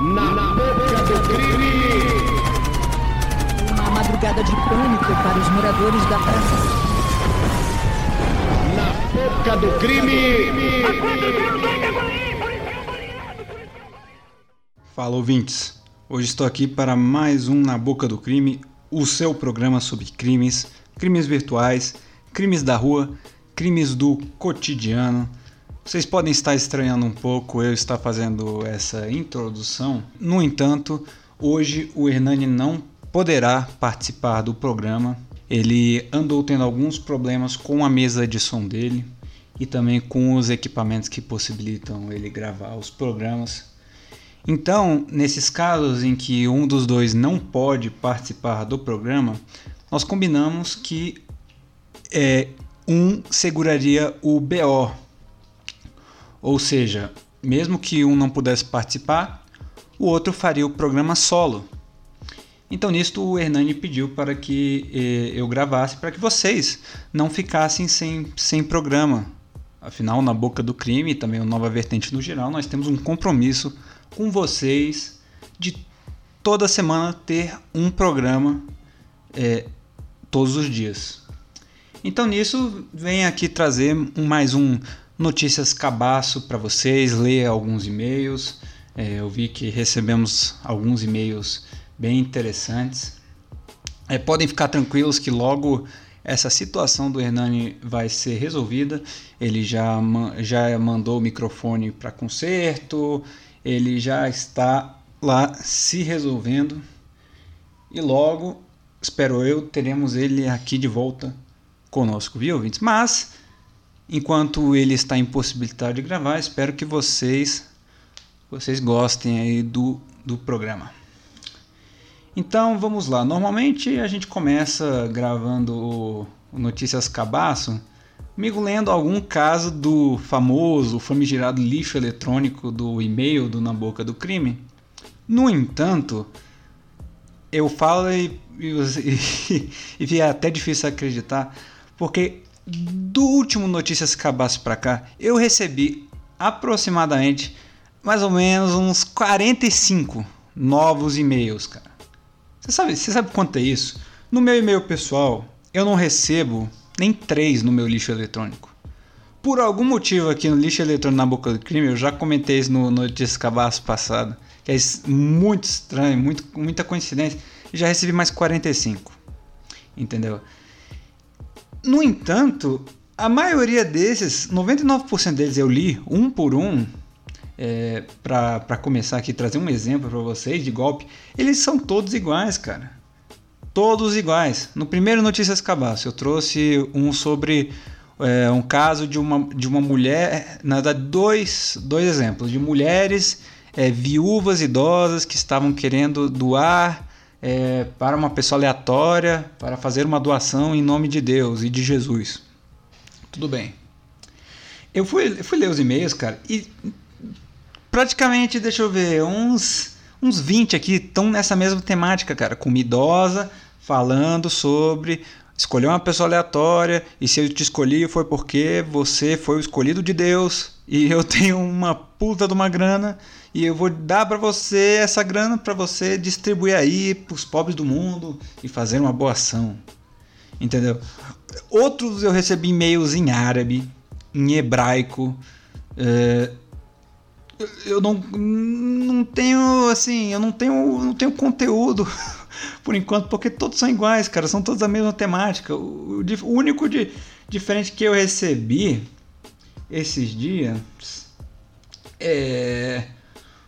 Na boca do crime! Uma madrugada de pânico para os moradores da praça. Na boca do crime! Fala ouvintes, hoje estou aqui para mais um Na Boca do Crime, o seu programa sobre crimes, crimes virtuais, crimes da rua, crimes do cotidiano. Vocês podem estar estranhando um pouco eu estar fazendo essa introdução, no entanto, hoje o Hernani não poderá participar do programa. Ele andou tendo alguns problemas com a mesa de som dele e também com os equipamentos que possibilitam ele gravar os programas. Então, nesses casos em que um dos dois não pode participar do programa, nós combinamos que é, um seguraria o BO. Ou seja, mesmo que um não pudesse participar, o outro faria o programa solo. Então, nisto, o Hernani pediu para que eh, eu gravasse, para que vocês não ficassem sem, sem programa. Afinal, na boca do crime e também o Nova Vertente no geral, nós temos um compromisso com vocês de toda semana ter um programa é, todos os dias. Então nisso vem aqui trazer mais um notícias cabaço para vocês, ler alguns e-mails. É, eu vi que recebemos alguns e-mails bem interessantes. É, podem ficar tranquilos que logo essa situação do Hernani vai ser resolvida. Ele já, já mandou o microfone para conserto, ele já está lá se resolvendo e logo, espero eu, teremos ele aqui de volta conosco, viu, ouvintes? Mas, enquanto ele está impossibilitado de gravar, espero que vocês vocês gostem aí do, do programa. Então, vamos lá. Normalmente a gente começa gravando o Notícias Cabaço comigo lendo algum caso do famoso, famigerado lixo eletrônico do e-mail do Na Boca do Crime. No entanto, eu falo e, e, e, é até difícil acreditar, porque do último Notícias Cabaço para cá, eu recebi aproximadamente mais ou menos uns 45 novos e-mails, cara. Você sabe, você sabe quanto é isso? No meu e-mail pessoal, eu não recebo nem três no meu lixo eletrônico. Por algum motivo aqui no lixo eletrônico na boca do crime, eu já comentei isso no Notícias Cabaço passado, que é muito estranho, muito, muita coincidência, e já recebi mais 45. Entendeu? No entanto, a maioria desses, 99% deles eu li um por um, é, para começar aqui, trazer um exemplo para vocês de golpe, eles são todos iguais, cara todos iguais. No primeiro Notícias Cabaço, eu trouxe um sobre é, um caso de uma, de uma mulher, na verdade, dois, dois exemplos de mulheres é, viúvas idosas que estavam querendo doar é, para uma pessoa aleatória para fazer uma doação em nome de Deus e de Jesus. Tudo bem. Eu fui, fui ler os e-mails, cara, e praticamente, deixa eu ver, uns uns 20 aqui estão nessa mesma temática, cara, com uma idosa falando sobre escolher uma pessoa aleatória e se eu te escolhi foi porque você foi o escolhido de Deus e eu tenho uma puta de uma grana e eu vou dar para você essa grana para você distribuir aí para os pobres do mundo e fazer uma boa ação. Entendeu? Outros eu recebi e-mails em árabe, em hebraico, é, eu não, não tenho assim, eu não tenho, não tenho conteúdo por enquanto, porque todos são iguais, cara, são todos a mesma temática. O, o, o único de, diferente que eu recebi esses dias é,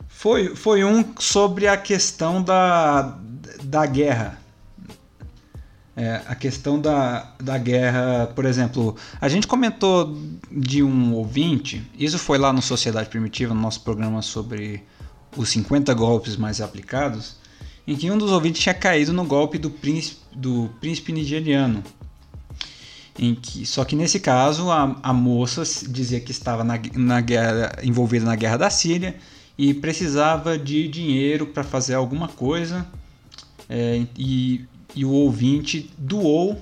foi, foi um sobre a questão da, da guerra. É, a questão da, da guerra, por exemplo, a gente comentou de um ouvinte, isso foi lá no Sociedade Primitiva, no nosso programa sobre os 50 golpes mais aplicados, em que um dos ouvintes tinha caído no golpe do príncipe, do príncipe nigeriano. Que, só que nesse caso a, a moça dizia que estava na, na guerra, envolvida na guerra da Síria e precisava de dinheiro para fazer alguma coisa é, e e o ouvinte doou,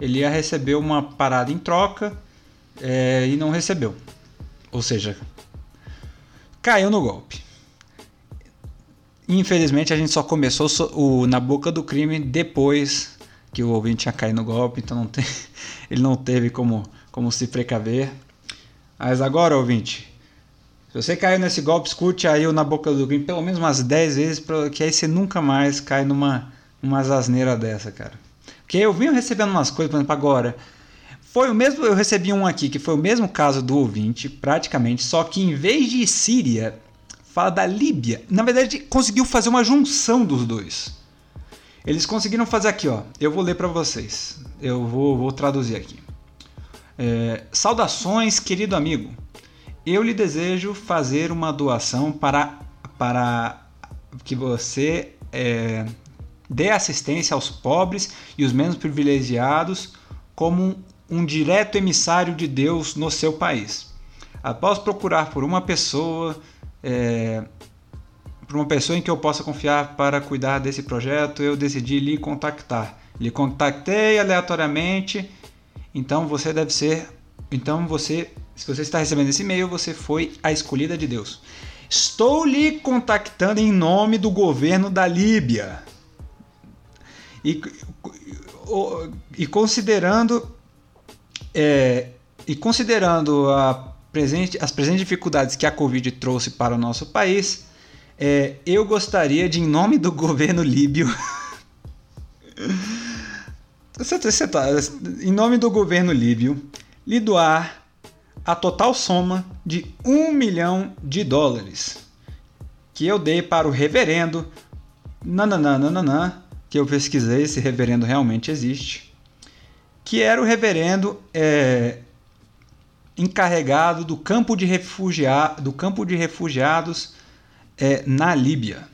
ele ia receber uma parada em troca é, e não recebeu. Ou seja, caiu no golpe. Infelizmente a gente só começou o Na Boca do Crime depois que o ouvinte tinha caído no golpe, então não tem, ele não teve como, como se precaver. Mas agora, ouvinte, se você caiu nesse golpe, escute aí o Na Boca do Crime pelo menos umas 10 vezes, que aí você nunca mais cai numa, numa asneira dessa, cara. Porque eu vim recebendo umas coisas, por exemplo, agora. Foi o mesmo, eu recebi um aqui que foi o mesmo caso do ouvinte, praticamente, só que em vez de Síria, fala da Líbia. Na verdade, conseguiu fazer uma junção dos dois. Eles conseguiram fazer aqui, ó. Eu vou ler para vocês. Eu vou, vou traduzir aqui. É, Saudações, querido amigo. Eu lhe desejo fazer uma doação para, para que você é, dê assistência aos pobres e os menos privilegiados como um, um direto emissário de Deus no seu país. Após procurar por uma pessoa é, para uma pessoa em que eu possa confiar para cuidar desse projeto, eu decidi lhe contactar. Lhe contactei aleatoriamente, então você deve ser. Então você, se você está recebendo esse e-mail, você foi a escolhida de Deus. Estou lhe contactando em nome do governo da Líbia. E, e considerando é, e considerando a presente, as presentes dificuldades que a Covid trouxe para o nosso país, é, eu gostaria de, em nome do governo líbio, tá, em nome do governo líbio, lhe doar a total soma de um milhão de dólares que eu dei para o reverendo nananana, que eu pesquisei, esse reverendo realmente existe, que era o reverendo é, encarregado do campo de, refugia do campo de refugiados é, na Líbia.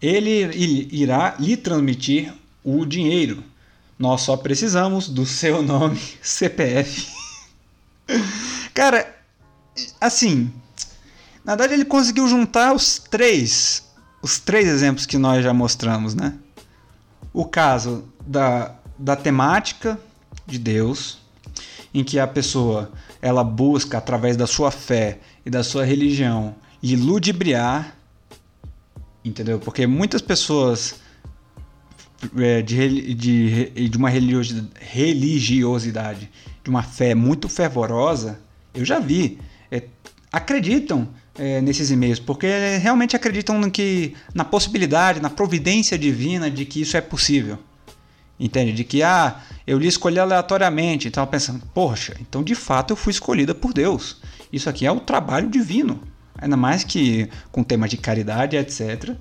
Ele irá lhe transmitir o dinheiro. Nós só precisamos do seu nome, CPF. Cara, assim, na verdade ele conseguiu juntar os três, os três exemplos que nós já mostramos, né? O caso da, da temática de Deus, em que a pessoa ela busca através da sua fé e da sua religião e ludibriar, entendeu? Porque muitas pessoas é, de, de, de uma religiosidade, de uma fé muito fervorosa, eu já vi, é, acreditam é, nesses e-mails, porque realmente acreditam no que, na possibilidade, na providência divina de que isso é possível. Entende? De que, ah, eu lhe escolhi aleatoriamente. Então, pensando, poxa, então de fato eu fui escolhida por Deus. Isso aqui é o trabalho divino. Ainda mais que com temas de caridade, etc.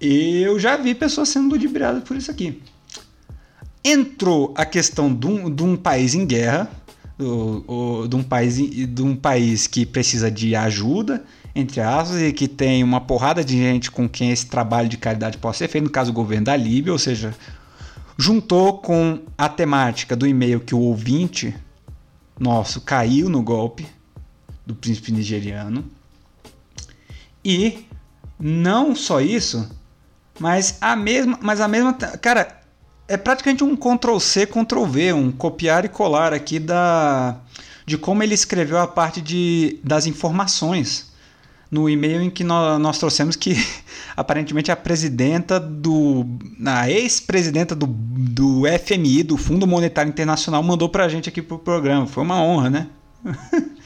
Eu já vi pessoas sendo ludibriadas por isso aqui. Entrou a questão de um, de um país em guerra, do, de, um país, de um país que precisa de ajuda, entre aspas, e que tem uma porrada de gente com quem esse trabalho de caridade pode ser feito, no caso o governo da Líbia, ou seja, juntou com a temática do e-mail que o ouvinte nosso caiu no golpe do príncipe nigeriano. E não só isso, mas a mesma, mas a mesma, cara, é praticamente um Ctrl C, Ctrl V, um copiar e colar aqui da de como ele escreveu a parte de das informações no e-mail em que nós, nós trouxemos que aparentemente a presidenta do. a ex-presidenta do, do FMI, do Fundo Monetário Internacional, mandou para a gente aqui pro programa. Foi uma honra, né?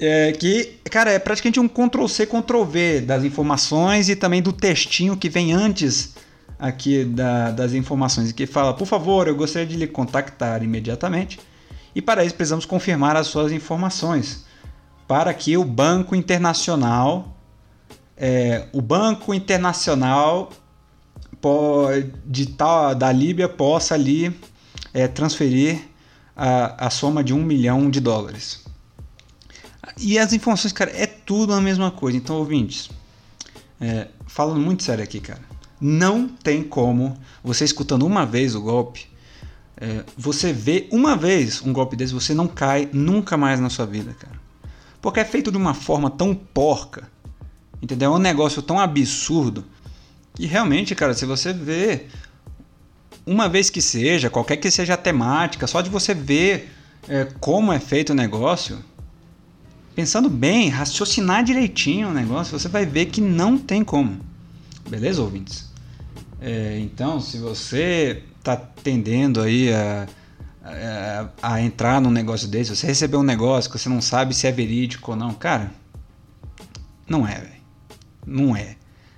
é, que, cara, é praticamente um Ctrl-C, Ctrl-V das informações e também do textinho que vem antes aqui da, das informações, que fala, por favor, eu gostaria de lhe contactar imediatamente e para isso precisamos confirmar as suas informações para que o Banco Internacional, é, o Banco Internacional de tal, da Líbia possa ali é, transferir a, a soma de um milhão de dólares. E as informações, cara, é tudo a mesma coisa. Então, ouvintes, é, falando muito sério aqui, cara, não tem como você escutando uma vez o golpe, é, você vê uma vez um golpe desse, você não cai nunca mais na sua vida, cara. Porque é feito de uma forma tão porca, entendeu? É um negócio tão absurdo que realmente, cara, se você vê uma vez que seja, qualquer que seja a temática, só de você ver é, como é feito o negócio, pensando bem, raciocinar direitinho o negócio, você vai ver que não tem como. Beleza, ouvintes? É, então, se você está tendendo aí a, a, a, entrar num negócio desse, você recebeu um negócio que você não sabe se é verídico ou não, cara, não é. Não é.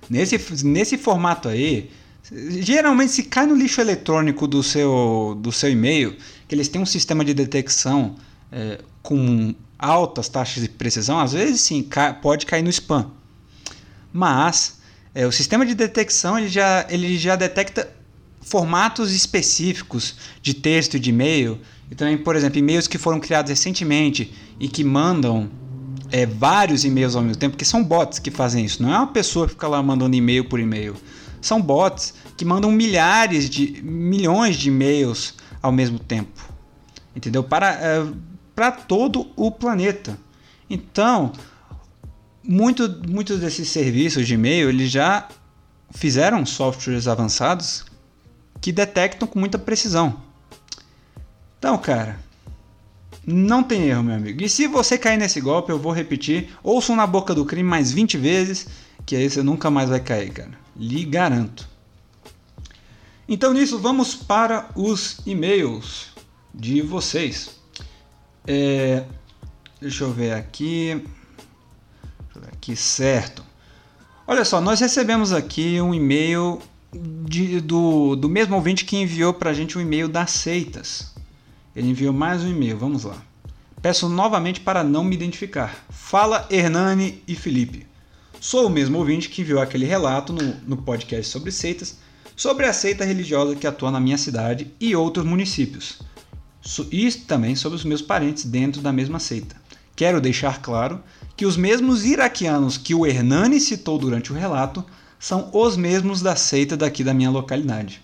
Nesse, nesse formato aí, geralmente se cai no lixo eletrônico do seu, do seu e-mail, que eles têm um sistema de detecção é, com altas taxas de precisão, às vezes sim, pode cair no spam. Mas é, o sistema de detecção ele já, ele já detecta formatos específicos de texto e de e-mail. E também, por exemplo, e-mails que foram criados recentemente e que mandam é, vários e-mails ao mesmo tempo, porque são bots que fazem isso. Não é uma pessoa que fica lá mandando e-mail por e-mail. São bots que mandam milhares de milhões de e-mails ao mesmo tempo. Entendeu? Para, é, para todo o planeta. Então, muito, muitos desses serviços de e-mail eles já fizeram softwares avançados que detectam com muita precisão. Então, cara, não tem erro, meu amigo. E se você cair nesse golpe, eu vou repetir, ouçam na boca do crime mais 20 vezes, que aí você nunca mais vai cair, cara. Lhe garanto. Então, nisso, vamos para os e-mails de vocês. É, deixa eu ver aqui. Deixa eu ver aqui, certo. Olha só, nós recebemos aqui um e-mail de, do, do mesmo ouvinte que enviou para a gente um e-mail das seitas. Ele enviou mais um e-mail, vamos lá. Peço novamente para não me identificar. Fala Hernani e Felipe. Sou o mesmo ouvinte que enviou aquele relato no, no podcast sobre seitas, sobre a seita religiosa que atua na minha cidade e outros municípios e também sobre os meus parentes dentro da mesma seita. Quero deixar claro que os mesmos iraquianos que o Hernani citou durante o relato são os mesmos da seita daqui da minha localidade.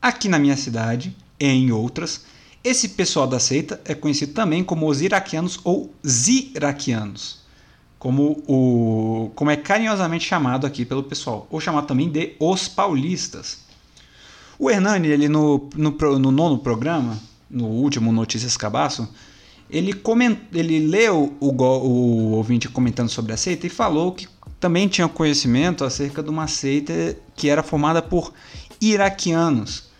Aqui na minha cidade, e em outras, esse pessoal da seita é conhecido também como os iraquianos ou ziraquianos, como, o, como é carinhosamente chamado aqui pelo pessoal, ou chamado também de os paulistas. O Hernani, ele no, no, no nono programa, no último Notícias Cabaço, ele, coment, ele leu o, o ouvinte comentando sobre a seita e falou que também tinha conhecimento acerca de uma seita que era formada por iraquianos,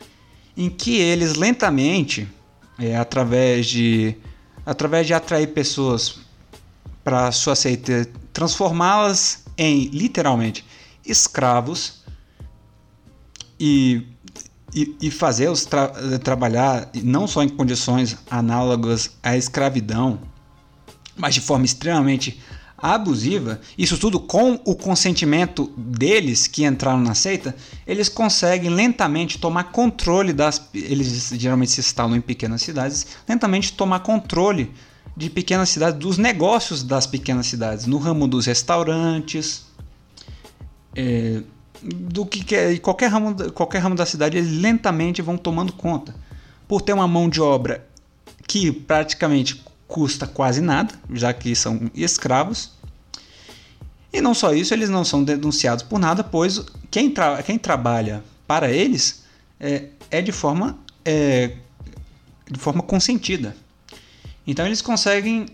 em que eles lentamente, é, através, de, através de atrair pessoas para sua seita, transformá-las em literalmente escravos e e, fazê-los tra trabalhar não só em condições análogas à escravidão, mas de forma extremamente abusiva, isso tudo com o consentimento deles que entraram na seita, eles conseguem lentamente tomar controle das. Eles geralmente se instalam em pequenas cidades, lentamente tomar controle de pequenas cidades, dos negócios das pequenas cidades, no ramo dos restaurantes. É, do que quer, qualquer ramo, qualquer ramo da cidade, eles lentamente vão tomando conta. Por ter uma mão de obra que praticamente custa quase nada, já que são escravos. E não só isso, eles não são denunciados por nada, pois quem, tra quem trabalha para eles é, é de forma é, de forma consentida. Então eles conseguem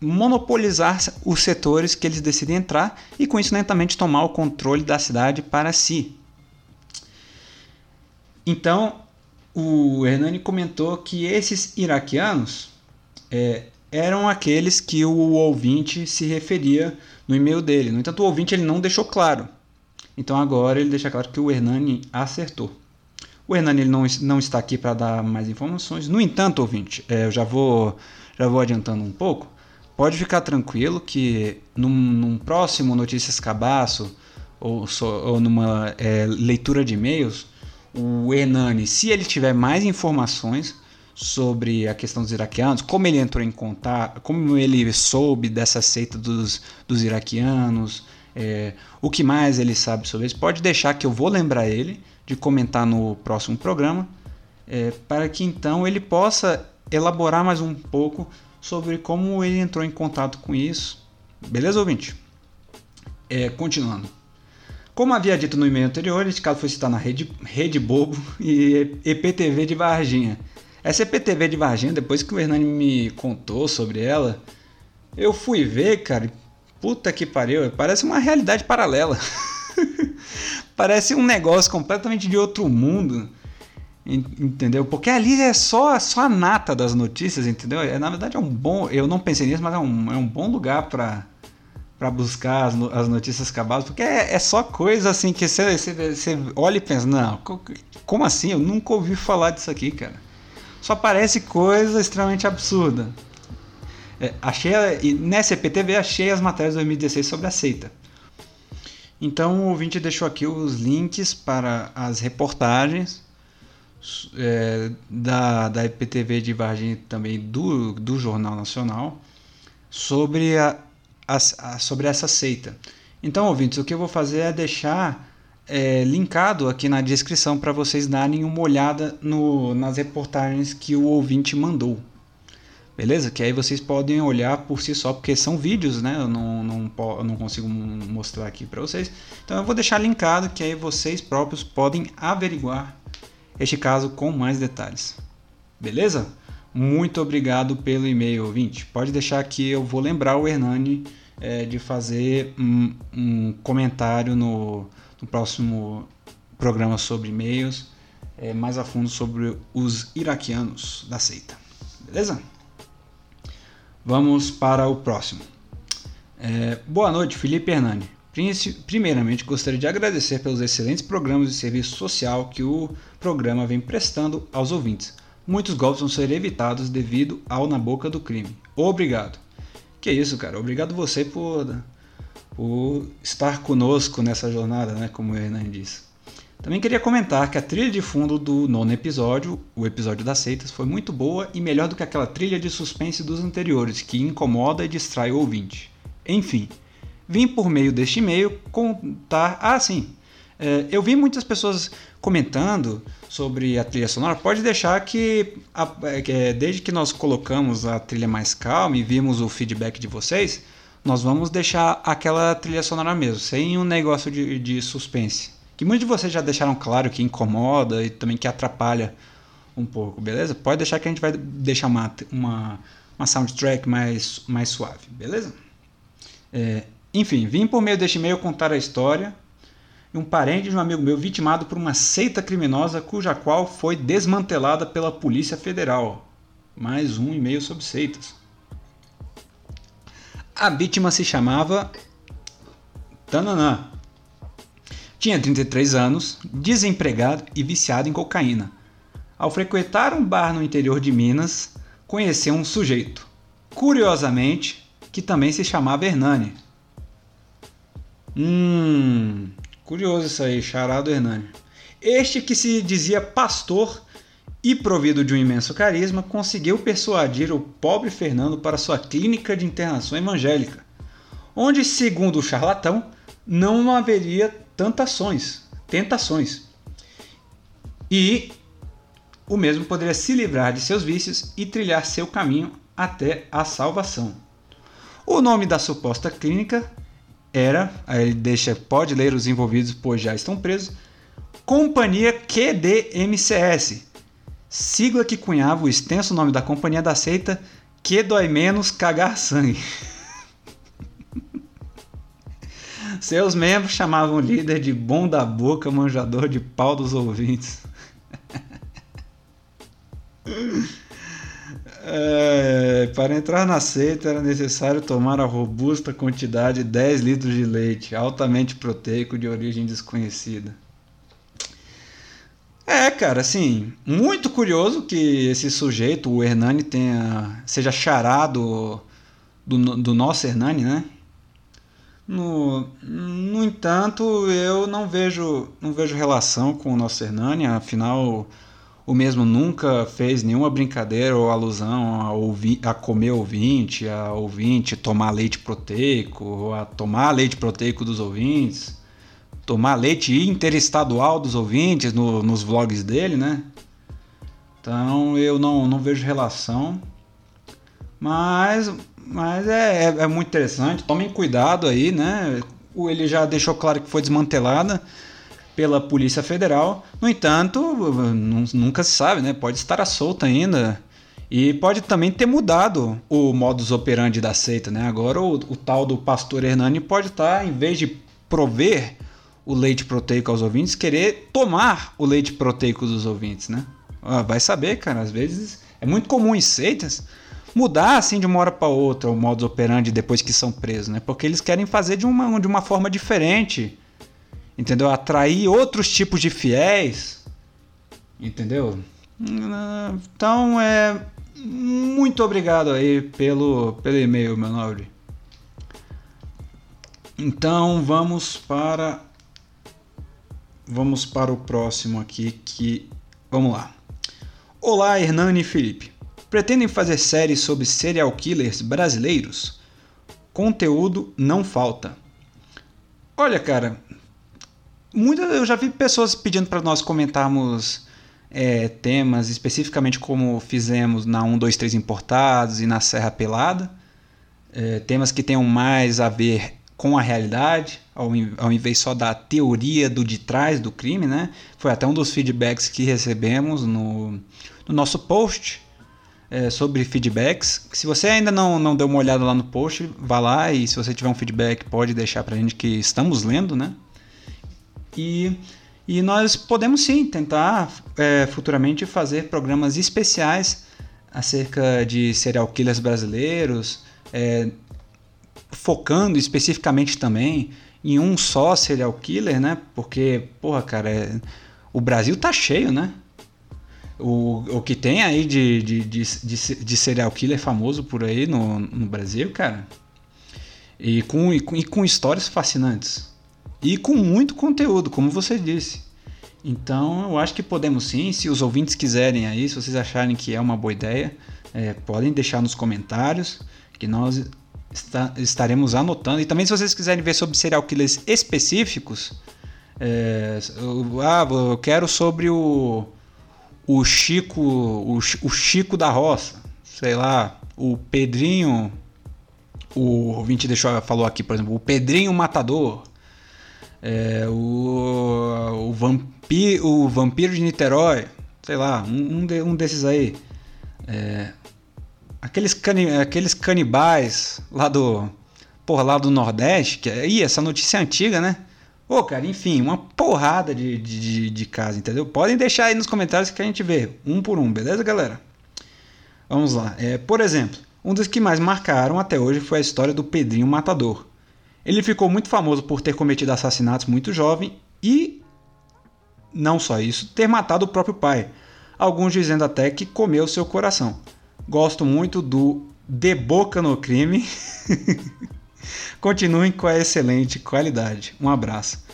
monopolizar os setores que eles decidem entrar e com isso lentamente tomar o controle da cidade para si. Então, o Hernani comentou que esses iraquianos é, eram aqueles que o ouvinte se referia no e-mail dele. No entanto, o ouvinte ele não deixou claro. Então agora ele deixa claro que o Hernani acertou. O Hernani ele não, não está aqui para dar mais informações. No entanto, ouvinte, é, eu já vou, já vou adiantando um pouco pode ficar tranquilo que num, num próximo Notícias Cabaço ou, so, ou numa é, leitura de e-mails, o Hernani, se ele tiver mais informações sobre a questão dos iraquianos, como ele entrou em contato, como ele soube dessa seita dos, dos iraquianos, é, o que mais ele sabe sobre isso, pode deixar que eu vou lembrar ele de comentar no próximo programa, é, para que então ele possa elaborar mais um pouco sobre como ele entrou em contato com isso. Beleza, ouvinte? É, continuando. Como havia dito no e-mail anterior, este caso foi citado na Rede, Rede Bobo e EPTV de Varginha. Essa EPTV de Varginha, depois que o Hernani me contou sobre ela, Eu fui ver, cara, puta que pariu, parece uma realidade paralela. parece um negócio completamente de outro mundo. Entendeu? Porque ali é só, só a nata das notícias, entendeu? É, na verdade é um bom. Eu não pensei nisso, mas é um, é um bom lugar para para buscar as, as, notícias acabadas, porque é, é, só coisa assim que você olha e pensa, não, como assim? Eu nunca ouvi falar disso aqui, cara. Só parece coisa extremamente absurda. É, achei, nessa EPTV achei as matérias de 2016 sobre a seita. Então o ouvinte deixou aqui os links para as reportagens é, da, da EPTV de Varginha também do, do Jornal Nacional sobre, a, a, a, sobre essa seita. Então, ouvintes, o que eu vou fazer é deixar é, linkado aqui na descrição para vocês darem uma olhada no, nas reportagens que o ouvinte mandou. Beleza? Que aí vocês podem olhar por si só, porque são vídeos, né? Eu não, não, eu não consigo mostrar aqui para vocês. Então eu vou deixar linkado que aí vocês próprios podem averiguar este caso com mais detalhes. Beleza? Muito obrigado pelo e-mail, ouvinte. Pode deixar que eu vou lembrar o Hernani é, de fazer um, um comentário no, no, próximo programa sobre e-mails, é, mais a fundo sobre os iraquianos da seita. Beleza? Vamos para o próximo. É, boa noite, Felipe Hernani. Primeiramente, gostaria de agradecer pelos excelentes programas de serviço social que o programa vem prestando aos ouvintes. Muitos golpes vão ser evitados devido ao Na Boca do Crime. Obrigado. Que isso, cara. Obrigado você por, por estar conosco nessa jornada, né? Como o Hernan disse. Também queria comentar que a trilha de fundo do nono episódio, o episódio das seitas, foi muito boa e melhor do que aquela trilha de suspense dos anteriores, que incomoda e distrai o ouvinte. Enfim, vim por meio deste e-mail contar. Ah, sim. É, eu vi muitas pessoas comentando sobre a trilha sonora. Pode deixar que, a, é, desde que nós colocamos a trilha mais calma e vimos o feedback de vocês, nós vamos deixar aquela trilha sonora mesmo, sem um negócio de, de suspense. Que muitos de vocês já deixaram claro que incomoda e também que atrapalha um pouco, beleza? Pode deixar que a gente vai deixar uma, uma, uma soundtrack mais, mais suave, beleza? É, enfim, vim por meio deste e-mail contar a história um parente de um amigo meu vitimado por uma seita criminosa cuja qual foi desmantelada pela Polícia Federal. Mais um e-mail sobre seitas. A vítima se chamava Tananã. Tinha 33 anos, desempregado e viciado em cocaína. Ao frequentar um bar no interior de Minas, conheceu um sujeito, curiosamente, que também se chamava Hernani. Hum, curioso isso aí, charado Hernani. Este que se dizia pastor e provido de um imenso carisma, conseguiu persuadir o pobre Fernando para sua clínica de internação evangélica, onde, segundo o charlatão, não haveria tentações, tentações. E o mesmo poderia se livrar de seus vícios e trilhar seu caminho até a salvação. O nome da suposta clínica era, aí ele deixa, pode ler os envolvidos, pois já estão presos, Companhia QDMCS, sigla que cunhava o extenso nome da companhia da seita Que Dói Menos Cagar Sangue. Seus membros chamavam o líder de bom da boca, manjador de pau dos ouvintes. É, para entrar na seita era necessário tomar a robusta quantidade de 10 litros de leite, altamente proteico de origem desconhecida. É, cara, assim, muito curioso que esse sujeito, o Hernani, tenha, seja charado do, do nosso Hernani, né? No, no entanto, eu não vejo, não vejo relação com o nosso Hernani, afinal o mesmo nunca fez nenhuma brincadeira ou alusão a, ouvi, a comer ouvinte, a ouvinte tomar leite proteico, a tomar leite proteico dos ouvintes, tomar leite interestadual dos ouvintes no, nos vlogs dele, né? Então eu não, não vejo relação. Mas, mas é, é, é muito interessante. Tomem cuidado aí, né? Ele já deixou claro que foi desmantelada pela Polícia Federal. No entanto, nunca se sabe, né? Pode estar à solta ainda. E pode também ter mudado o modus operandi da seita, né? Agora o, o tal do pastor Hernani pode estar, em vez de prover o leite proteico aos ouvintes, querer tomar o leite proteico dos ouvintes, né? Ah, vai saber, cara, às vezes é muito comum em seitas mudar assim de uma hora para outra o modus operandi depois que são presos, né? Porque eles querem fazer de uma, de uma forma diferente, entendeu? Atrair outros tipos de fiéis, entendeu? Então é muito obrigado aí pelo, pelo e-mail, meu nobre. Então vamos para vamos para o próximo aqui que vamos lá. Olá, Hernani e Felipe. Pretendem fazer séries sobre serial killers brasileiros? Conteúdo não falta. Olha, cara, muita, eu já vi pessoas pedindo para nós comentarmos é, temas, especificamente como fizemos na 1, 2, 3 Importados e na Serra Pelada. É, temas que tenham mais a ver com a realidade, ao, ao invés só da teoria do de trás do crime, né? Foi até um dos feedbacks que recebemos no, no nosso post é, sobre feedbacks. Se você ainda não, não deu uma olhada lá no post, vá lá e se você tiver um feedback pode deixar pra gente que estamos lendo, né? E e nós podemos sim tentar é, futuramente fazer programas especiais acerca de serial killers brasileiros, é, focando especificamente também em um só serial killer, né? Porque, porra, cara, é, o Brasil tá cheio, né? O, o que tem aí de, de, de, de, de serial killer famoso por aí no, no Brasil, cara. E com, e com, e com histórias fascinantes. E com muito conteúdo, como você disse. Então eu acho que podemos sim, se os ouvintes quiserem aí, se vocês acharem que é uma boa ideia, é, podem deixar nos comentários que nós está, estaremos anotando. E também se vocês quiserem ver sobre serial killers específicos, é, eu, ah, eu quero sobre o, o Chico, o, o Chico da Roça, sei lá, o Pedrinho, o ouvinte deixou, falou aqui, por exemplo, o Pedrinho Matador, é, o, o, vampi, o Vampiro de Niterói, sei lá, um, um, de, um desses aí. É, aqueles, cani, aqueles canibais lá do. Porra, lá do Nordeste, que ih, essa notícia é antiga, né? Ô, cara, enfim, uma porrada de, de, de casa, entendeu? Podem deixar aí nos comentários que a gente vê, um por um, beleza, galera? Vamos lá. É, por exemplo, um dos que mais marcaram até hoje foi a história do Pedrinho Matador. Ele ficou muito famoso por ter cometido assassinatos muito jovem e, não só isso, ter matado o próprio pai, alguns dizendo até que comeu seu coração. Gosto muito do De Boca no Crime. Continuem com a excelente qualidade. Um abraço.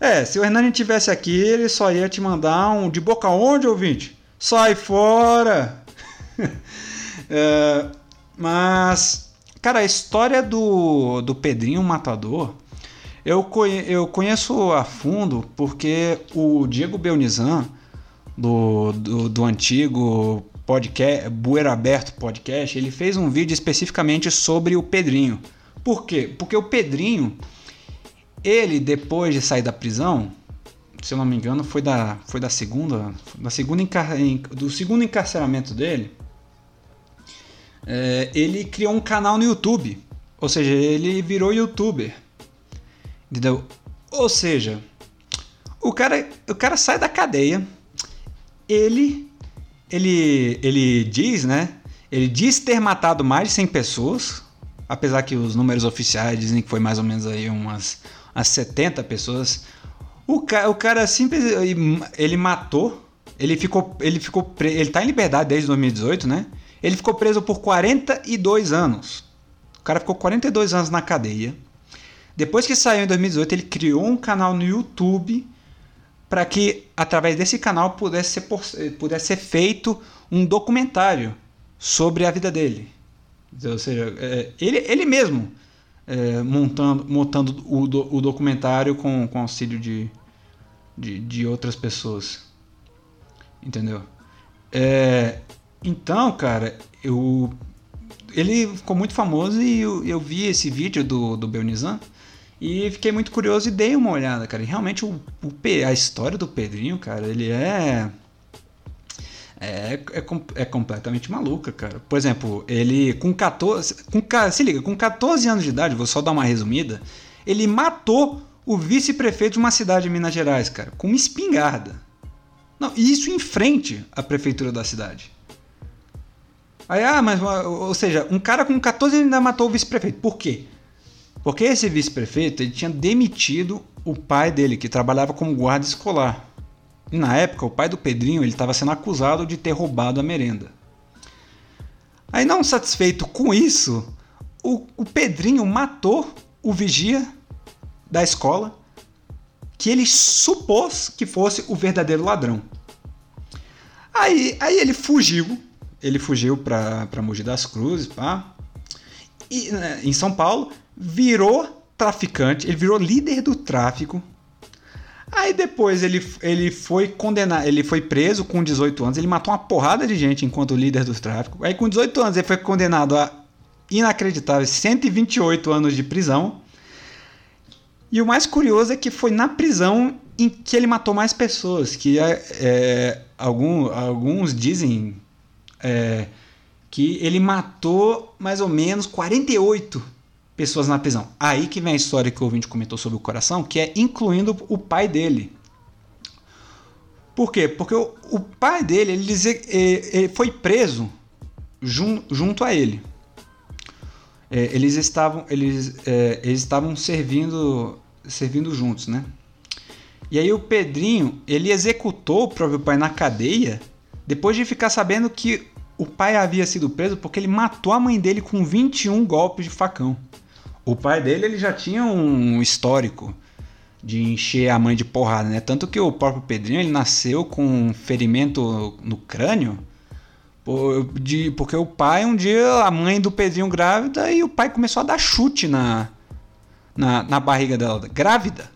É, se o Hernani tivesse aqui, ele só ia te mandar um de boca onde, ouvinte? Sai fora! é, mas Cara, a história do, do Pedrinho Matador, eu, conhe, eu conheço a fundo porque o Diego Belnizan, do, do, do antigo podcast, Bueiro Aberto Podcast, ele fez um vídeo especificamente sobre o Pedrinho. Por quê? Porque o Pedrinho, ele depois de sair da prisão, se eu não me engano, foi da, foi da segunda, da segunda do segundo encarceramento dele, é, ele criou um canal no YouTube. Ou seja, ele virou youtuber. Entendeu? Ou seja, o cara, o cara sai da cadeia, ele, ele, ele diz, né? Ele diz ter matado mais de 100 pessoas, apesar que os números oficiais dizem que foi mais ou menos aí umas, umas 70 pessoas. O cara, o cara simples, ele matou, ele ficou, ele ficou, ele tá em liberdade desde 2018, né? Ele ficou preso por 42 anos. O cara ficou 42 anos na cadeia. Depois que saiu em 2018, ele criou um canal no YouTube para que, através desse canal, pudesse ser, pudesse ser feito um documentário sobre a vida dele. Ou seja, é, ele, ele mesmo é, montando, montando o, o documentário com, com auxílio de, de, de outras pessoas. Entendeu? É, então, cara, eu ele ficou muito famoso e eu, eu vi esse vídeo do, do Belnizan e fiquei muito curioso e dei uma olhada, cara. E realmente o, o, a história do Pedrinho, cara, ele é, é, é, é completamente maluca, cara. Por exemplo, ele com 14. Com, se liga, com 14 anos de idade, vou só dar uma resumida. Ele matou o vice-prefeito de uma cidade de Minas Gerais, cara, com uma espingarda. Não, e isso em frente à prefeitura da cidade. Aí, ah, mas, ou seja, um cara com 14 anos ainda matou o vice-prefeito. Por quê? Porque esse vice-prefeito tinha demitido o pai dele, que trabalhava como guarda escolar. E na época, o pai do Pedrinho estava sendo acusado de ter roubado a merenda. Aí, não satisfeito com isso, o, o Pedrinho matou o vigia da escola, que ele supôs que fosse o verdadeiro ladrão. Aí, aí ele fugiu, ele fugiu para Mogi das Cruzes, pá, e, né, em São Paulo, virou traficante, ele virou líder do tráfico. Aí depois ele, ele foi condenado, ele foi preso com 18 anos, ele matou uma porrada de gente enquanto líder do tráfico. Aí com 18 anos ele foi condenado a inacreditáveis 128 anos de prisão. E o mais curioso é que foi na prisão em que ele matou mais pessoas, que é, é, algum, alguns dizem é, que ele matou mais ou menos 48 pessoas na prisão. Aí que vem a história que o ouvinte comentou sobre o coração, que é incluindo o pai dele. Por quê? Porque o, o pai dele, ele, ele, ele foi preso jun, junto a ele. É, eles estavam, eles, é, eles estavam servindo, servindo juntos, né? E aí o Pedrinho, ele executou o próprio pai na cadeia, depois de ficar sabendo que o pai havia sido preso porque ele matou a mãe dele com 21 golpes de facão. O pai dele ele já tinha um histórico de encher a mãe de porrada, né? Tanto que o próprio Pedrinho ele nasceu com um ferimento no crânio, de, porque o pai um dia a mãe do Pedrinho grávida e o pai começou a dar chute na na, na barriga dela, grávida.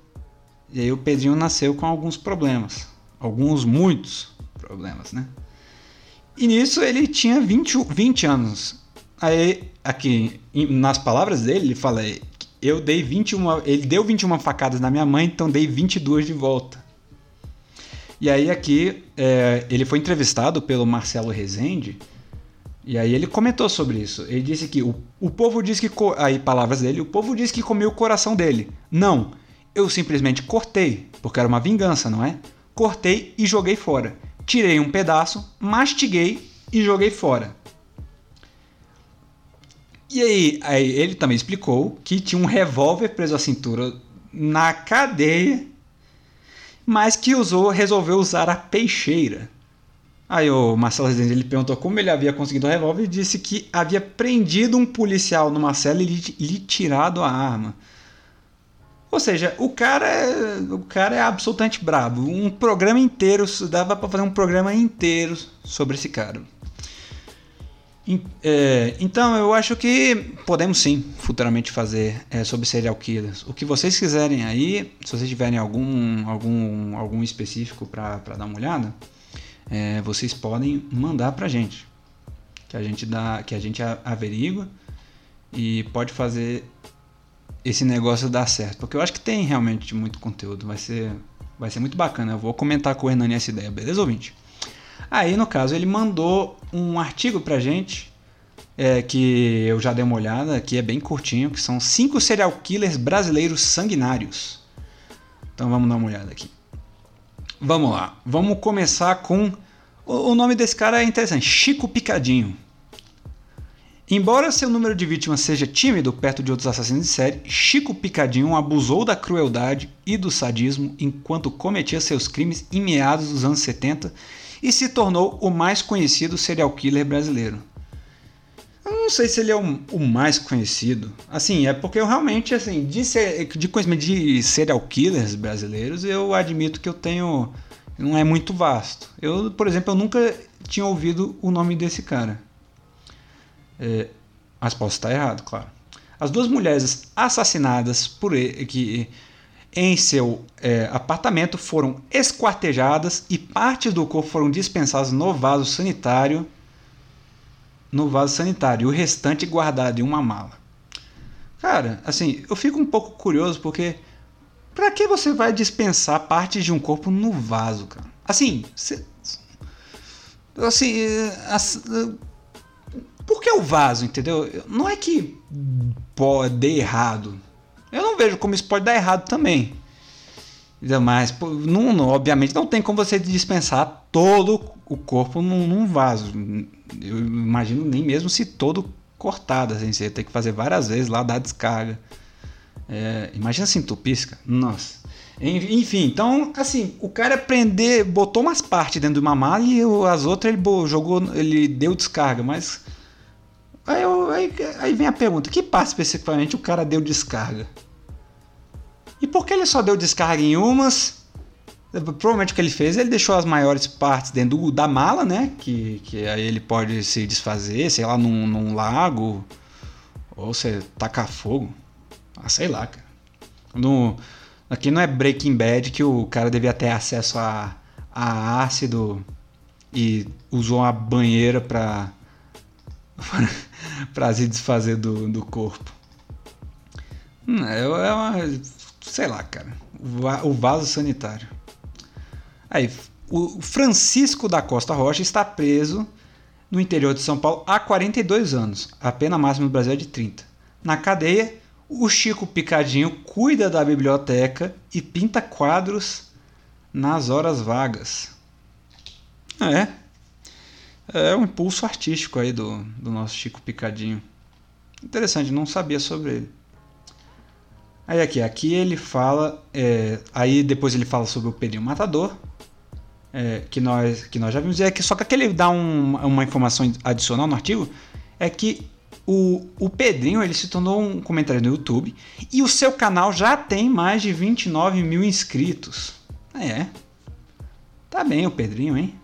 E aí o Pedrinho nasceu com alguns problemas, alguns muitos problemas, né? E nisso ele tinha 20, 20 anos. Aí, aqui, nas palavras dele, ele fala: Eu dei 21. Ele deu 21 facadas na minha mãe, então dei 22 de volta. E aí, aqui, é, ele foi entrevistado pelo Marcelo Rezende. E aí, ele comentou sobre isso. Ele disse que o, o povo diz que. Aí, palavras dele: O povo diz que comeu o coração dele. Não. Eu simplesmente cortei, porque era uma vingança, não é? Cortei e joguei fora. Tirei um pedaço, mastiguei e joguei fora. E aí, aí ele também explicou que tinha um revólver preso à cintura na cadeia, mas que usou, resolveu usar a peixeira. Aí o Marcelo Rezende ele perguntou como ele havia conseguido o revólver e disse que havia prendido um policial numa cela e lhe, lhe tirado a arma. Ou seja, o cara, é, o cara é absolutamente brabo. Um programa inteiro, dava para fazer um programa inteiro sobre esse cara. É, então eu acho que podemos sim futuramente fazer é, sobre serial killers. O que vocês quiserem aí, se vocês tiverem algum algum algum específico para dar uma olhada, é, vocês podem mandar para gente, que a gente dá, que a gente averigua e pode fazer esse negócio dar certo, porque eu acho que tem realmente muito conteúdo, vai ser vai ser muito bacana. Eu vou comentar com o Hernani essa ideia, beleza, ouvinte? Aí, no caso, ele mandou um artigo pra gente, é, que eu já dei uma olhada, que é bem curtinho, que são cinco serial killers brasileiros sanguinários. Então vamos dar uma olhada aqui. Vamos lá, vamos começar com. O nome desse cara é interessante, Chico Picadinho. Embora seu número de vítimas seja tímido perto de outros assassinos de série, Chico Picadinho abusou da crueldade e do sadismo enquanto cometia seus crimes em meados dos anos 70 e se tornou o mais conhecido serial killer brasileiro. Eu não sei se ele é o, o mais conhecido. Assim, é porque eu realmente, assim, de, ser, de de serial killers brasileiros, eu admito que eu tenho. Não é muito vasto. Eu, por exemplo, eu nunca tinha ouvido o nome desse cara. É, mas posso estar errado, claro. As duas mulheres assassinadas por ele, que em seu é, apartamento foram esquartejadas e partes do corpo foram dispensadas no vaso sanitário no vaso sanitário e o restante guardado em uma mala. Cara, assim, eu fico um pouco curioso porque para que você vai dispensar partes de um corpo no vaso, cara? Assim, cê... Assim, as, por que o vaso, entendeu? Não é que pode errado. Eu não vejo como isso pode dar errado também. Mas, não, obviamente, não tem como você dispensar todo o corpo num, num, vaso. Eu imagino nem mesmo se todo cortado, assim, você tem que fazer várias vezes lá, dar descarga. É, imagina se entupisca. Nossa. Enfim, então, assim, o cara prender, botou umas partes dentro de uma mala e as outras ele jogou, ele deu descarga, mas. Aí, eu, aí, aí vem a pergunta: que parte especificamente o cara deu descarga? E por que ele só deu descarga em umas? Provavelmente o que ele fez, ele deixou as maiores partes dentro do, da mala, né? Que, que aí ele pode se desfazer, sei lá, num, num lago. Ou você tacar fogo. Ah, sei lá, cara. No, aqui não é Breaking Bad que o cara devia ter acesso a, a ácido e usou uma banheira pra, pra se desfazer do, do corpo. Hum, é, é uma sei lá, cara, o vaso sanitário. Aí, o Francisco da Costa Rocha está preso no interior de São Paulo há 42 anos. A pena máxima no Brasil é de 30. Na cadeia, o Chico Picadinho cuida da biblioteca e pinta quadros nas horas vagas. É. É um impulso artístico aí do, do nosso Chico Picadinho. Interessante, não sabia sobre ele. Aí aqui, aqui ele fala, é, aí depois ele fala sobre o Pedrinho Matador, é, que, nós, que nós já vimos, e aqui, só que aqui ele dá um, uma informação adicional no artigo, é que o, o Pedrinho ele se tornou um comentário no YouTube e o seu canal já tem mais de 29 mil inscritos. É, tá bem o Pedrinho, hein?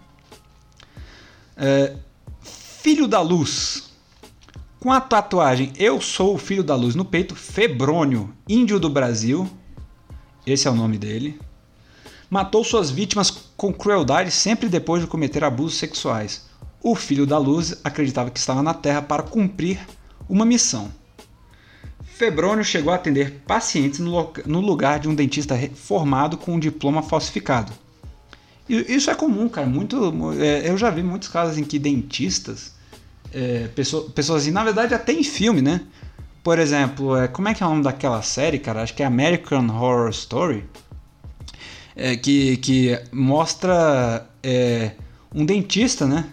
É, Filho da Luz com a tatuagem Eu Sou o Filho da Luz no peito, Febrônio, índio do Brasil, esse é o nome dele, matou suas vítimas com crueldade sempre depois de cometer abusos sexuais. O Filho da Luz acreditava que estava na Terra para cumprir uma missão. Febrônio chegou a atender pacientes no lugar de um dentista formado com um diploma falsificado. Isso é comum, cara. Muito, é, eu já vi muitos casos em que dentistas é, pessoas, pessoas assim, na verdade até em filme, né? Por exemplo, é, como é que é o nome daquela série, cara? Acho que é American Horror Story. É, que, que mostra é, um dentista, né?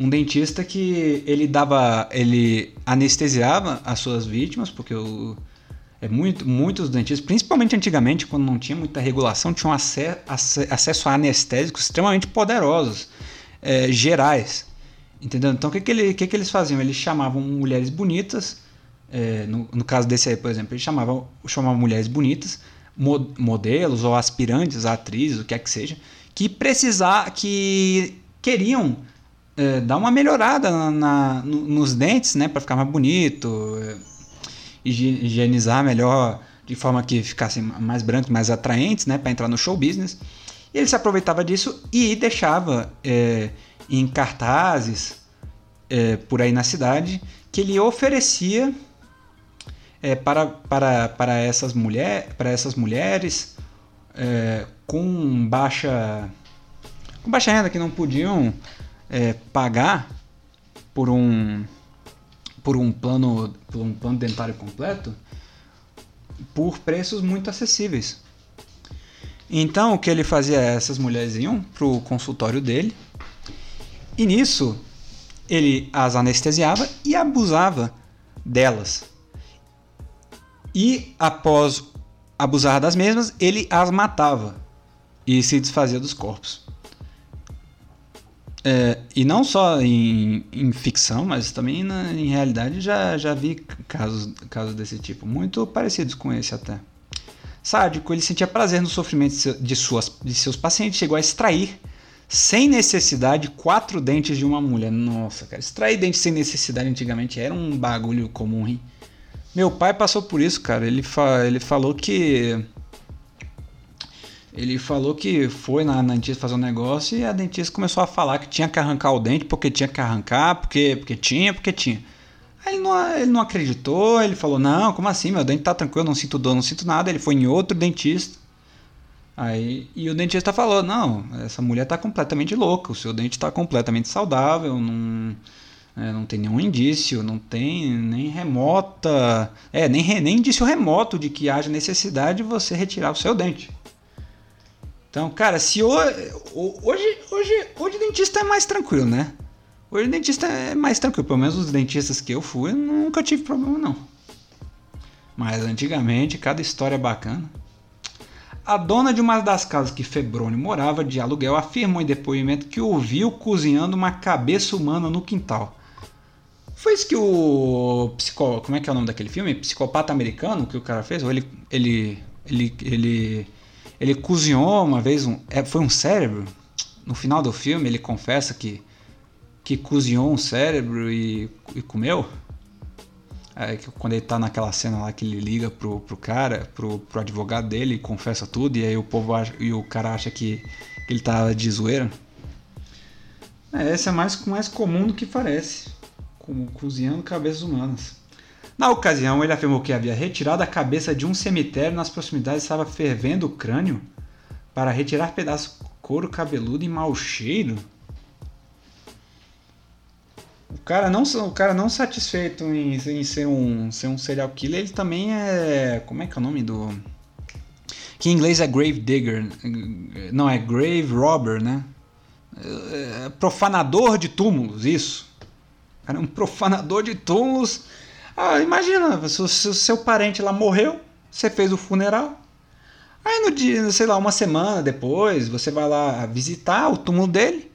Um dentista que ele dava. ele anestesiava as suas vítimas, porque o, é muito, muitos dentistas, principalmente antigamente, quando não tinha muita regulação, tinham acesso, a anestésicos extremamente poderosos, é, gerais. Entendeu? Então o que, que, ele, que, que eles faziam? Eles chamavam mulheres bonitas, é, no, no, caso desse aí, por exemplo, eles chamavam, chamavam mulheres bonitas, modelos ou aspirantes, atrizes, o que é que seja, que precisar, que queriam é, dar uma melhorada na, na no, nos dentes, né, para ficar mais bonito, é, higienizar melhor, de forma que ficassem mais brancos, mais atraentes, né, para entrar no show business. E ele se aproveitava disso e deixava é, em cartazes é, por aí na cidade que ele oferecia é, para, para, para, essas, mulher, para essas mulheres é, com baixa com baixa renda que não podiam é, pagar por um por um plano por um plano dentário completo por preços muito acessíveis. Então o que ele fazia essas mulheres iam para o consultório dele e nisso, ele as anestesiava e abusava delas. E após abusar das mesmas, ele as matava e se desfazia dos corpos. É, e não só em, em ficção, mas também na, em realidade já, já vi casos, casos desse tipo, muito parecidos com esse até. Sádico, ele sentia prazer no sofrimento de, suas, de seus pacientes, chegou a extrair sem necessidade, quatro dentes de uma mulher. Nossa, cara, extrair dentes sem necessidade antigamente era um bagulho comum, hein? Meu pai passou por isso, cara. Ele, fa ele falou que. Ele falou que foi na, na dentista fazer um negócio e a dentista começou a falar que tinha que arrancar o dente porque tinha que arrancar, porque, porque tinha, porque tinha. Aí ele não, ele não acreditou, ele falou: Não, como assim? Meu dente tá tranquilo, não sinto dor, não sinto nada. Ele foi em outro dentista Aí, e o dentista falou: não, essa mulher está completamente louca, o seu dente está completamente saudável, não, é, não tem nenhum indício, não tem nem remota. É, nem, nem indício remoto de que haja necessidade de você retirar o seu dente. Então, cara, se hoje, hoje, hoje, hoje o dentista é mais tranquilo, né? Hoje o dentista é mais tranquilo. Pelo menos os dentistas que eu fui, eu nunca tive problema, não. Mas antigamente, cada história é bacana. A dona de uma das casas que Febrone morava de aluguel afirmou em depoimento que ouviu cozinhando uma cabeça humana no quintal. Foi isso que o psico, como é que é o nome daquele filme? Psicopata americano que o cara fez? Ou ele ele ele ele, ele cozinhou uma vez um é, foi um cérebro? No final do filme ele confessa que que cozinhou um cérebro e, e comeu? É, quando ele tá naquela cena lá que ele liga pro, pro cara, pro, pro advogado dele e confessa tudo, e aí o povo acha, e o cara acha que, que ele tá de zoeira. É, é mais, mais comum do que parece. Como cozinhando cabeças humanas. Na ocasião, ele afirmou que havia retirado a cabeça de um cemitério nas proximidades estava fervendo o crânio para retirar pedaços couro cabeludo e mau cheiro. O cara não, o cara não satisfeito em, em, ser, um, ser um serial killer, ele também é. Como é que é o nome do. Que em inglês é grave digger. Não, é grave robber, né? É profanador de túmulos, isso. O cara é um profanador de túmulos. Ah, imagina, se o seu parente lá morreu, você fez o funeral. Aí no dia, sei lá, uma semana depois, você vai lá visitar o túmulo dele.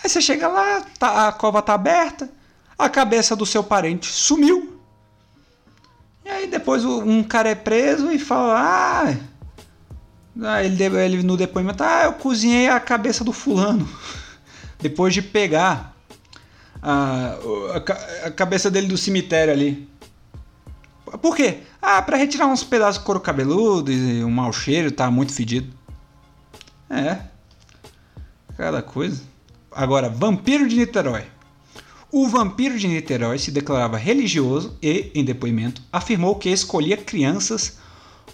Aí você chega lá, tá, a cova tá aberta, a cabeça do seu parente sumiu. E aí depois um cara é preso e fala: Ah, ah ele, ele no depoimento, ah, eu cozinhei a cabeça do fulano. depois de pegar a, a, a cabeça dele do cemitério ali. Por quê? Ah, para retirar uns pedaços de couro cabeludo e um mau cheiro, tá muito fedido. É. Cada coisa. Agora, Vampiro de Niterói. O vampiro de Niterói se declarava religioso e, em depoimento, afirmou que escolhia crianças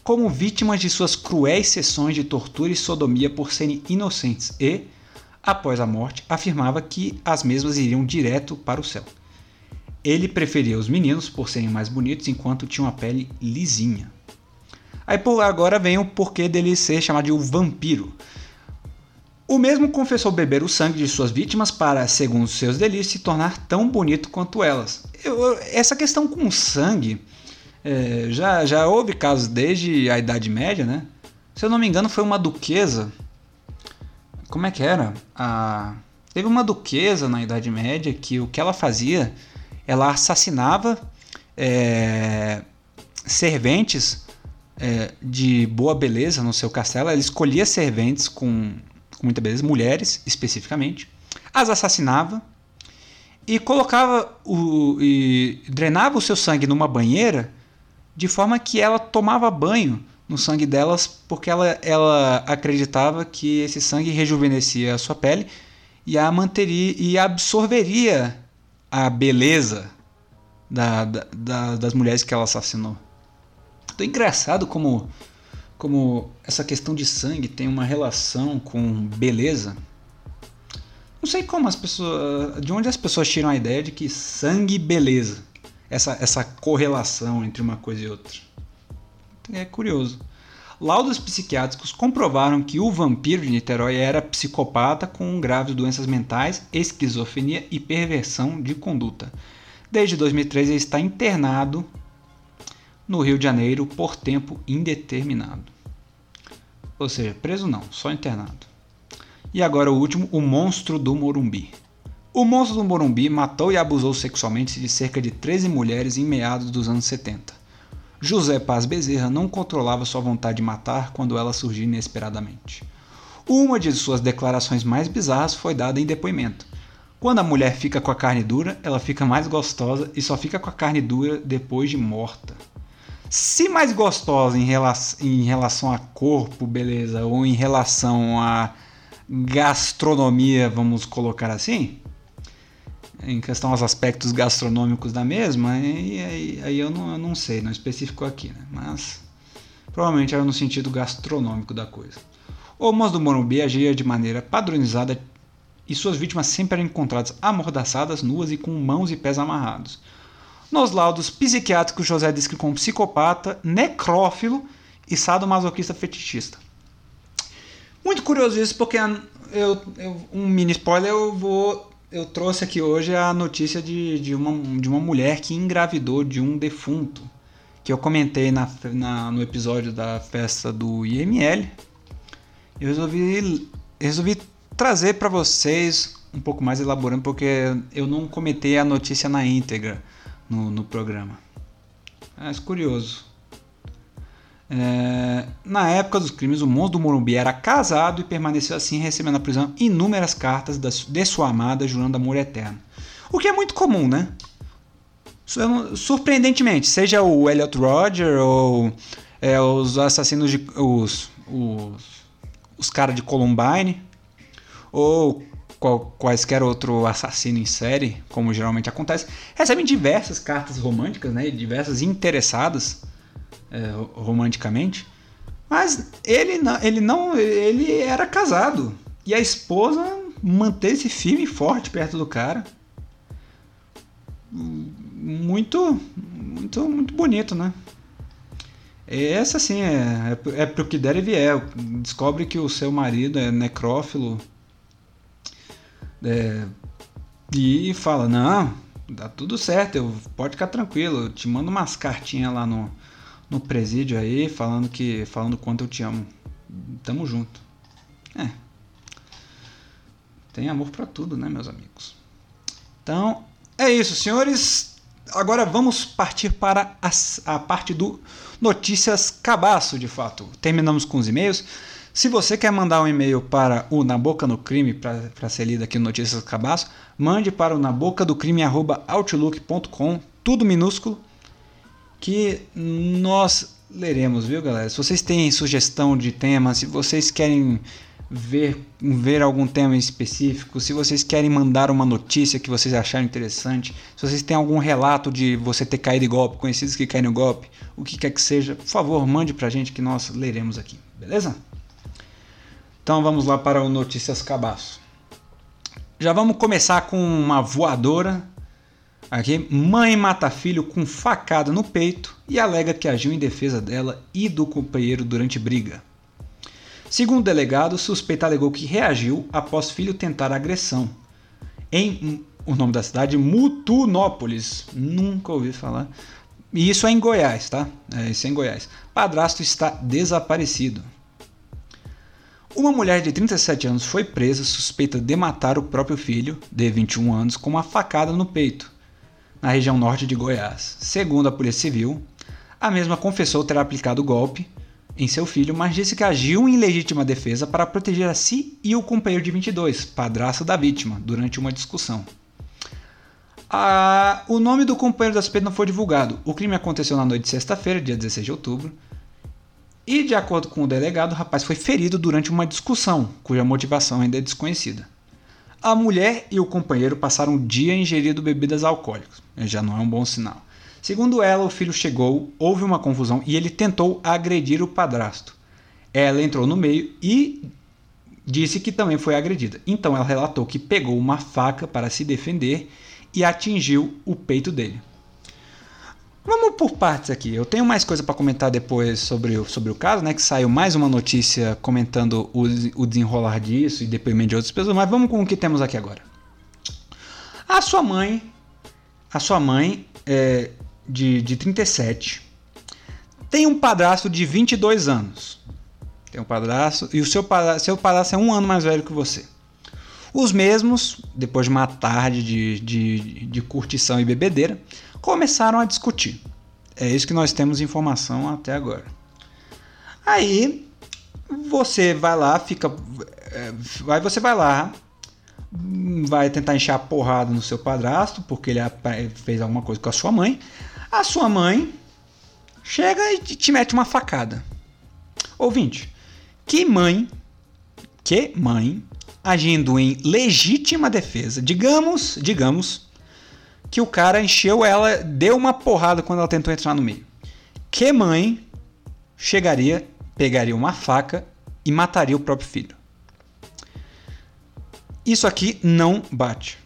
como vítimas de suas cruéis sessões de tortura e sodomia por serem inocentes e, após a morte, afirmava que as mesmas iriam direto para o céu. Ele preferia os meninos por serem mais bonitos enquanto tinham a pele lisinha. Aí por agora vem o porquê dele ser chamado de o vampiro. O mesmo confessou beber o sangue de suas vítimas para, segundo seus delícias, se tornar tão bonito quanto elas. Eu, essa questão com sangue, é, já, já houve casos desde a Idade Média, né? Se eu não me engano, foi uma duquesa. Como é que era? A, teve uma duquesa na Idade Média que o que ela fazia, ela assassinava é, serventes é, de boa beleza no seu castelo. Ela escolhia serventes com com muita beleza, mulheres especificamente, as assassinava e colocava o e drenava o seu sangue numa banheira de forma que ela tomava banho no sangue delas porque ela, ela acreditava que esse sangue rejuvenescia a sua pele e a manteria e absorveria a beleza da, da, da, das mulheres que ela assassinou. Então, engraçado como como essa questão de sangue tem uma relação com beleza. Não sei como as pessoas, de onde as pessoas tiram a ideia de que sangue e beleza, essa essa correlação entre uma coisa e outra. É curioso. Laudos psiquiátricos comprovaram que o vampiro de Niterói era psicopata com graves doenças mentais, esquizofrenia e perversão de conduta. Desde 2013 ele está internado no Rio de Janeiro por tempo indeterminado. Ou seja, preso não, só internado. E agora o último, o monstro do Morumbi. O monstro do Morumbi matou e abusou sexualmente de cerca de 13 mulheres em meados dos anos 70. José Paz Bezerra não controlava sua vontade de matar quando ela surgia inesperadamente. Uma de suas declarações mais bizarras foi dada em depoimento. Quando a mulher fica com a carne dura, ela fica mais gostosa e só fica com a carne dura depois de morta. Se mais gostosa em relação, em relação a corpo, beleza, ou em relação a gastronomia, vamos colocar assim, em questão aos aspectos gastronômicos da mesma, aí, aí, aí eu, não, eu não sei, não especificou aqui, né? mas provavelmente era no sentido gastronômico da coisa. O Homos do Morumbi agia de maneira padronizada e suas vítimas sempre eram encontradas amordaçadas, nuas e com mãos e pés amarrados. Nos laudos psiquiátricos, José descreve como psicopata, necrófilo e sadomasoquista fetichista. Muito curioso isso, porque eu, eu, um mini spoiler eu vou. Eu trouxe aqui hoje a notícia de, de, uma, de uma mulher que engravidou de um defunto. Que eu comentei na, na no episódio da festa do IML. Eu resolvi, resolvi trazer para vocês um pouco mais elaborando, porque eu não comentei a notícia na íntegra no, no programa. É curioso. É, na época dos crimes, o monstro do Morumbi era casado e permaneceu assim, recebendo na prisão inúmeras cartas de sua amada, jurando amor eterno. O que é muito comum, né? Surpreendentemente, seja o Elliot Roger ou é, os assassinos de. os. os, os caras de Columbine, ou qual, quaisquer outro assassino em série, como geralmente acontece, recebem diversas cartas românticas, né? Diversas interessadas é, romanticamente. Mas ele não, ele não, ele era casado e a esposa manteve-se firme e forte perto do cara. Muito, muito, muito bonito, né? Essa sim é, é, é pro que der e vier. Descobre que o seu marido é necrófilo é, e fala: Não, dá tudo certo, eu, pode ficar tranquilo. Eu te mando umas cartinhas lá no, no presídio aí, falando que falando quanto eu te amo. Tamo junto. É. Tem amor para tudo, né, meus amigos? Então, é isso, senhores. Agora vamos partir para a, a parte do notícias cabaço, de fato. Terminamos com os e-mails. Se você quer mandar um e-mail para o Na Boca no Crime, para ser lido aqui no Notícias Cabaço, mande para o nabocadocrime.outlook.com, tudo minúsculo que nós leremos, viu, galera? Se vocês têm sugestão de tema, se vocês querem ver, ver algum tema específico, se vocês querem mandar uma notícia que vocês acharem interessante, se vocês têm algum relato de você ter caído em golpe, conhecidos que caíram em golpe, o que quer que seja, por favor, mande pra gente que nós leremos aqui, beleza? Então vamos lá para o Notícias Cabaço. Já vamos começar com uma voadora Aqui, mãe mata filho com facada no peito e alega que agiu em defesa dela e do companheiro durante briga. Segundo o delegado, suspeita alegou que reagiu após filho tentar agressão. Em o nome da cidade, Mutunópolis. Nunca ouvi falar. E isso é em Goiás, tá? É, isso é em Goiás. Padrasto está desaparecido. Uma mulher de 37 anos foi presa suspeita de matar o próprio filho, de 21 anos, com uma facada no peito na região norte de Goiás. Segundo a Polícia Civil, a mesma confessou ter aplicado o golpe em seu filho, mas disse que agiu em legítima defesa para proteger a si e o companheiro de 22, padrasto da vítima, durante uma discussão. Ah, o nome do companheiro da suspeita não foi divulgado. O crime aconteceu na noite de sexta-feira, dia 16 de outubro. E, de acordo com o delegado, o rapaz foi ferido durante uma discussão, cuja motivação ainda é desconhecida. A mulher e o companheiro passaram o dia ingerindo bebidas alcoólicas. Já não é um bom sinal. Segundo ela, o filho chegou, houve uma confusão e ele tentou agredir o padrasto. Ela entrou no meio e disse que também foi agredida. Então ela relatou que pegou uma faca para se defender e atingiu o peito dele. Vamos por partes aqui. Eu tenho mais coisa para comentar depois sobre, o, sobre o caso, né? Que saiu mais uma notícia comentando o, o desenrolar disso e depoimento de outras pessoas, mas vamos com o que temos aqui agora. A sua mãe, a sua mãe é de, de 37, tem um padrasto de 22 anos. Tem um padrasto, e o seu padrasto, seu padrasto é um ano mais velho que você. Os mesmos, depois de uma tarde de, de, de curtição e bebedeira, começaram a discutir. É isso que nós temos informação até agora. Aí você vai lá, fica. É, você vai lá, vai tentar encher a porrada no seu padrasto, porque ele fez alguma coisa com a sua mãe. A sua mãe chega e te mete uma facada. Ouvinte, que mãe, que mãe, agindo em legítima defesa, digamos, digamos, que o cara encheu ela, deu uma porrada quando ela tentou entrar no meio. Que mãe chegaria, pegaria uma faca e mataria o próprio filho. Isso aqui não bate.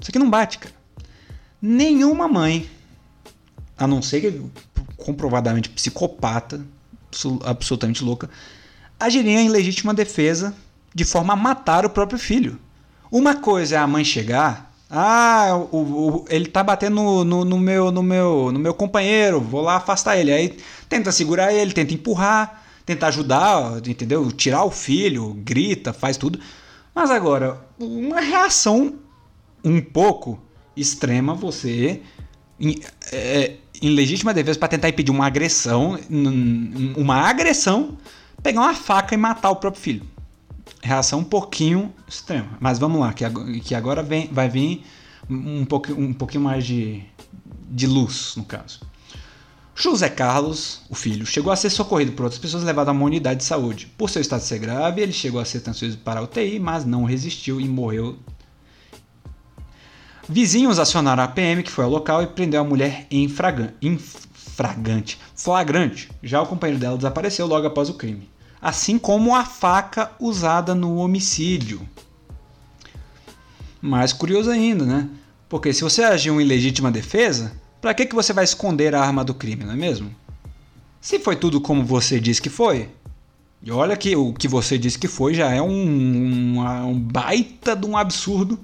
Isso aqui não bate, cara. Nenhuma mãe, a não ser que comprovadamente psicopata, absolutamente louca, agiria em legítima defesa de forma a matar o próprio filho. Uma coisa é a mãe chegar, ah, o, o, ele tá batendo no, no, no, meu, no, meu, no meu companheiro, vou lá afastar ele. Aí tenta segurar ele, tenta empurrar, tenta ajudar, entendeu? Tirar o filho, grita, faz tudo. Mas agora, uma reação um pouco extrema, você, em, é, em legítima defesa, para tentar impedir uma agressão, uma agressão, pegar uma faca e matar o próprio filho. Reação um pouquinho extrema. Mas vamos lá, que que agora vem, vai vir um, pouco, um pouquinho mais de, de luz, no caso. José Carlos, o filho, chegou a ser socorrido por outras pessoas levado a uma unidade de saúde. Por seu estado ser grave, ele chegou a ser transferido para a UTI, mas não resistiu e morreu. Vizinhos acionaram a PM, que foi ao local e prendeu a mulher em flagrante. flagrante. Já o companheiro dela desapareceu logo após o crime. Assim como a faca usada no homicídio. Mais curioso ainda, né? Porque se você agiu em legítima defesa, para que, que você vai esconder a arma do crime, não é mesmo? Se foi tudo como você disse que foi, e olha que o que você disse que foi já é um, um, um baita de um absurdo.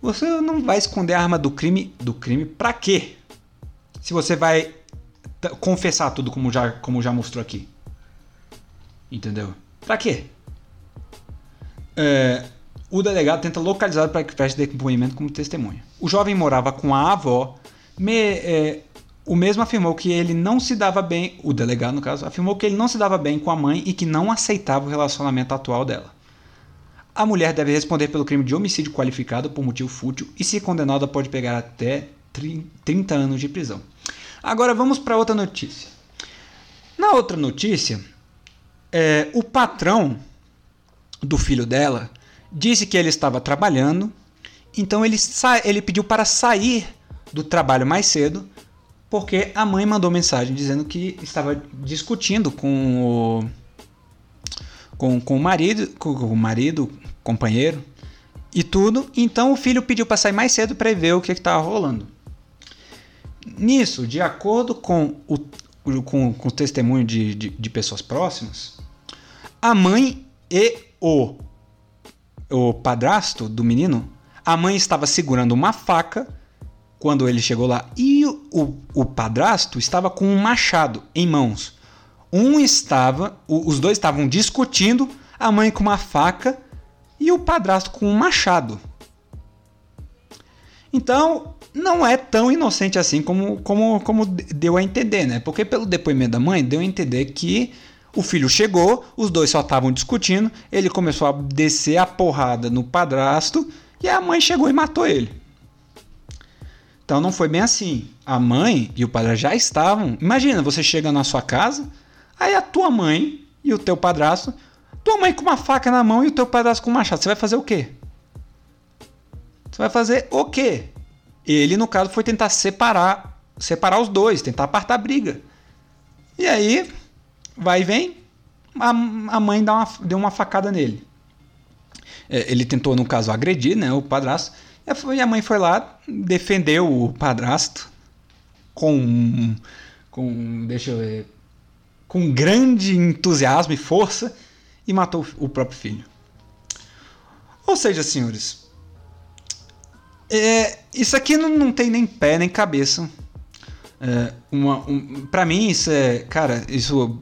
Você não vai esconder a arma do crime do crime para quê? Se você vai confessar tudo como já, como já mostrou aqui. Entendeu? Para quê? É, o delegado tenta localizar para que preste depoimento como testemunha. O jovem morava com a avó me, é, o mesmo afirmou que ele não se dava bem, o delegado no caso, afirmou que ele não se dava bem com a mãe e que não aceitava o relacionamento atual dela. A mulher deve responder pelo crime de homicídio qualificado por motivo fútil e, se condenada, pode pegar até 30 anos de prisão. Agora vamos para outra notícia. Na outra notícia, é, o patrão do filho dela disse que ele estava trabalhando, então ele, ele pediu para sair do trabalho mais cedo, porque a mãe mandou mensagem dizendo que estava discutindo com o com, com o marido, com o marido, companheiro e tudo. Então o filho pediu para sair mais cedo para ver o que estava rolando. Nisso, de acordo com o, com, com o testemunho de, de, de pessoas próximas, a mãe e o, o padrasto do menino, a mãe estava segurando uma faca quando ele chegou lá. E o, o padrasto estava com um machado em mãos. Um estava, o, os dois estavam discutindo, a mãe com uma faca e o padrasto com um machado. Então, não é tão inocente assim como, como, como deu a entender, né? Porque pelo depoimento da mãe, deu a entender que o filho chegou, os dois só estavam discutindo, ele começou a descer a porrada no padrasto e a mãe chegou e matou ele. Então não foi bem assim. A mãe e o padre já estavam. Imagina, você chega na sua casa, aí a tua mãe e o teu padrasto, tua mãe com uma faca na mão e o teu padrasto com um machado. Você vai fazer o quê? Você vai fazer o quê? Ele, no caso, foi tentar separar, separar os dois, tentar apartar a briga. E aí, vai e vem, a, a mãe dá uma, deu uma facada nele. É, ele tentou, no caso, agredir né, o padrasto. E a mãe foi lá, defendeu o padrasto com, com, deixa eu ver, com grande entusiasmo e força e matou o próprio filho. Ou seja, senhores, é, isso aqui não, não tem nem pé nem cabeça. É, uma, um, para mim isso é, cara, isso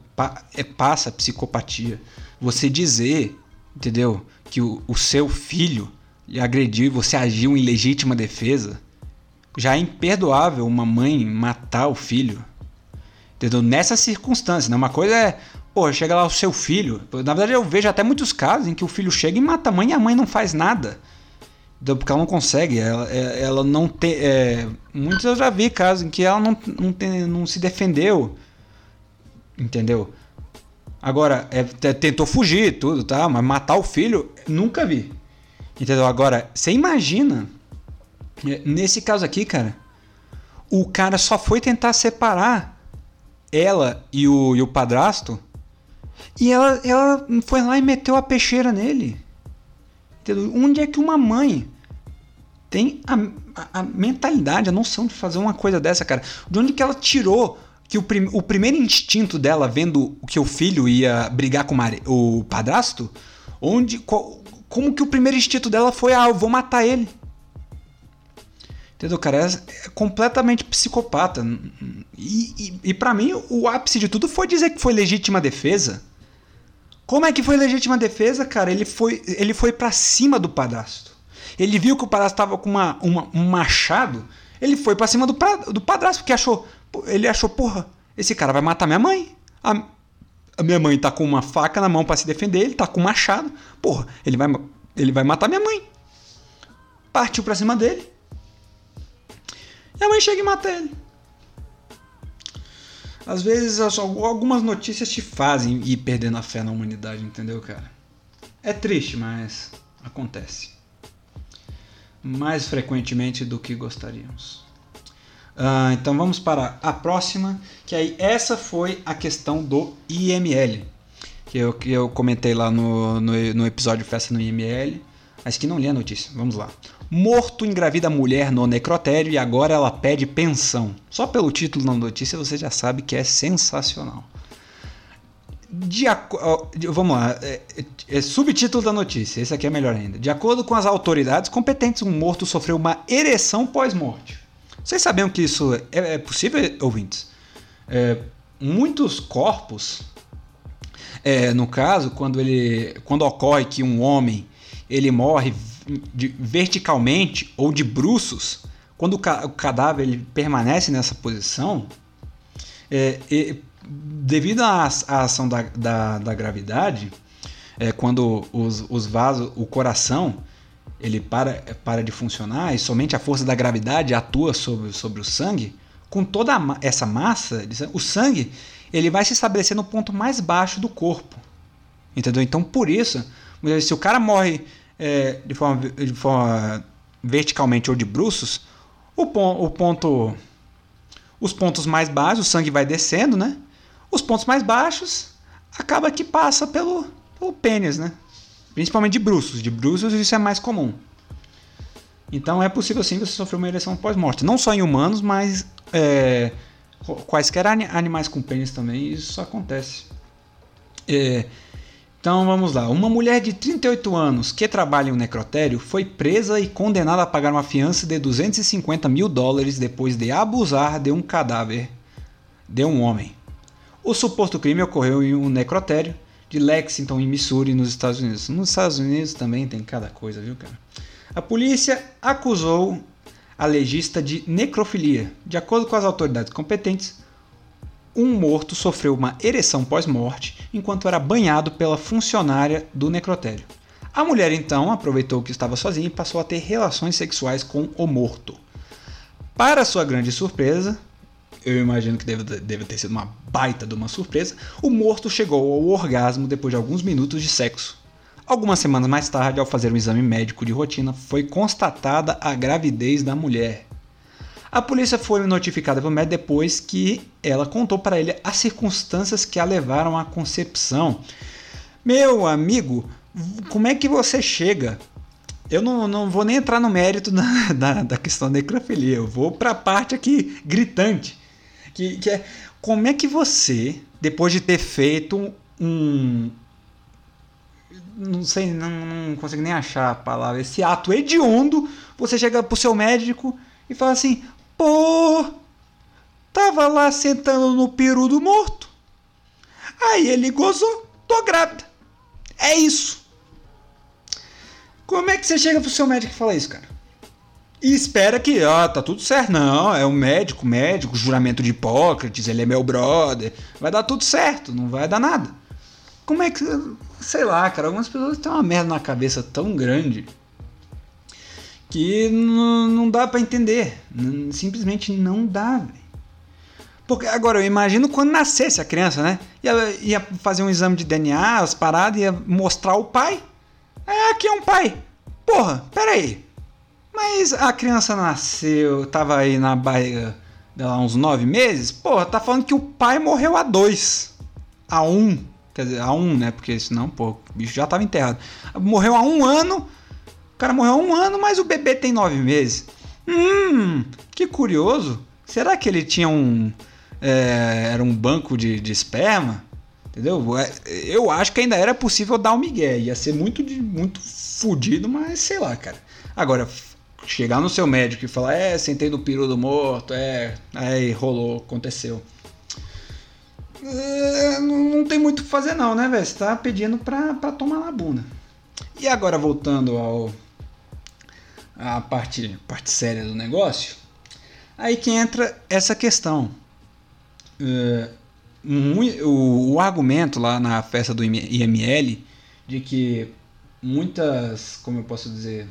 é, passa psicopatia. Você dizer, entendeu, que o, o seu filho lhe agrediu e você agiu em legítima defesa, já é imperdoável uma mãe matar o filho. Entendeu? Nessa circunstância, né? Uma coisa é, pô, chega lá o seu filho. Na verdade, eu vejo até muitos casos em que o filho chega e mata a mãe e a mãe não faz nada. Porque ela não consegue, ela, é, ela não tem. É, muitos eu já vi casos em que ela não, não, tem, não se defendeu. Entendeu? Agora, é, tentou fugir, tudo, tá? Mas matar o filho, nunca vi. Entendeu? Agora, você imagina, é, nesse caso aqui, cara, o cara só foi tentar separar ela e o, e o padrasto E ela, ela foi lá e meteu a peixeira nele. Entendeu? Onde é que uma mãe tem a, a, a, mentalidade, a noção de fazer uma coisa dessa, cara? De onde que ela tirou que o, prim, o primeiro instinto dela, vendo que o filho ia brigar com o, padrasto, onde, qual, como que o primeiro instinto dela foi, ah, eu vou matar ele. Entendeu, cara? É, é completamente psicopata. E, e, e para mim, o ápice de tudo foi dizer que foi legítima defesa. Como é que foi legítima defesa, cara? Ele foi, ele foi para cima do padrasto. Ele viu que o padrasto tava com uma, uma um machado. Ele foi para cima do, do padrasto, porque achou. Ele achou, porra, esse cara vai matar minha mãe. A, a minha mãe tá com uma faca na mão para se defender, ele tá com um machado. Porra, ele vai, ele vai matar minha mãe. Partiu pra cima dele. E a mãe chega e mata ele. Às vezes algumas notícias te fazem ir perdendo a fé na humanidade, entendeu, cara? É triste, mas acontece. Mais frequentemente do que gostaríamos. Uh, então vamos para a próxima, que aí essa foi a questão do IML, que eu, que eu comentei lá no, no, no episódio Festa no IML, mas que não li a notícia. Vamos lá. Morto engravida mulher no necrotério e agora ela pede pensão. Só pelo título da notícia você já sabe que é sensacional. De vamos lá, é, é, é, subtítulo da notícia, esse aqui é melhor ainda. De acordo com as autoridades competentes, um morto sofreu uma ereção pós-morte. Vocês sabiam que isso é, é possível, ouvintes? É, muitos corpos, é, no caso, quando, ele, quando ocorre que um homem ele morre de, verticalmente ou de bruços, quando o, ca o cadáver ele permanece nessa posição, é, e, devido à, ação da, da, da gravidade, é, quando os, os vasos, o coração, ele para, para de funcionar e somente a força da gravidade atua sobre, sobre o sangue, com toda essa massa, o sangue ele vai se estabelecer no ponto mais baixo do corpo. Entendeu? Então, por isso, se o cara morre é, de, forma, de forma verticalmente ou de bruços, o, o ponto. Os pontos mais baixos, o sangue vai descendo, né? Os pontos mais baixos acaba que passa pelo, pelo pênis, né? Principalmente de bruços. De bruços isso é mais comum. Então é possível sim você sofrer uma ereção pós-morte. Não só em humanos, mas é, quaisquer animais com pênis também isso acontece. É, então vamos lá. Uma mulher de 38 anos que trabalha em um necrotério foi presa e condenada a pagar uma fiança de 250 mil dólares depois de abusar de um cadáver de um homem. O suposto crime ocorreu em um necrotério de Lexington, em Missouri, nos Estados Unidos. Nos Estados Unidos também tem cada coisa, viu, cara? A polícia acusou a legista de necrofilia. De acordo com as autoridades competentes, um morto sofreu uma ereção pós-morte enquanto era banhado pela funcionária do necrotério. A mulher então aproveitou que estava sozinha e passou a ter relações sexuais com o morto. Para sua grande surpresa, eu imagino que deve, deve ter sido uma baita de uma surpresa, o morto chegou ao orgasmo depois de alguns minutos de sexo. Algumas semanas mais tarde, ao fazer um exame médico de rotina, foi constatada a gravidez da mulher. A polícia foi notificada pelo médico depois que ela contou para ele as circunstâncias que a levaram à concepção. Meu amigo, como é que você chega? Eu não, não vou nem entrar no mérito da, da, da questão da necrofilia, eu vou para a parte aqui gritante que, que é como é que você, depois de ter feito um. Não sei, não, não consigo nem achar a palavra. Esse ato hediondo, você chega pro seu médico e fala assim: pô, tava lá sentando no peru do morto. Aí ele gozou, tô grávida. É isso. Como é que você chega pro seu médico e fala isso, cara? e espera que, ó, tá tudo certo. Não, é um médico, médico, juramento de Hipócrates, ele é meu brother. Vai dar tudo certo, não vai dar nada. Como é que. Sei lá, cara, algumas pessoas têm uma merda na cabeça tão grande que não dá para entender. Simplesmente não dá. Porque agora eu imagino quando nascesse a criança, né? Ia, ia fazer um exame de DNA, as paradas, ia mostrar o pai. É, aqui é um pai. Porra, pera aí. Mas a criança nasceu, tava aí na barriga dela uns nove meses. Porra, tá falando que o pai morreu a dois. A um. Quer dizer, a um, né? Porque senão, pô, o bicho já tava enterrado. Morreu há um ano. O cara morreu há um ano, mas o bebê tem nove meses. Hum, que curioso. Será que ele tinha um. É, era um banco de, de esperma? Entendeu? É, eu acho que ainda era possível dar um migué. Ia ser muito, muito fudido, mas sei lá, cara. Agora, chegar no seu médico e falar, é, sentei no peru do morto, é, aí rolou, aconteceu. É, não, tem muito o que fazer não, né, velho? Você tá pedindo pra, pra tomar na. E agora voltando ao a parte, parte séria do negócio, aí que entra essa questão. Uh, o, o argumento lá na festa do IML de que muitas, como eu posso dizer,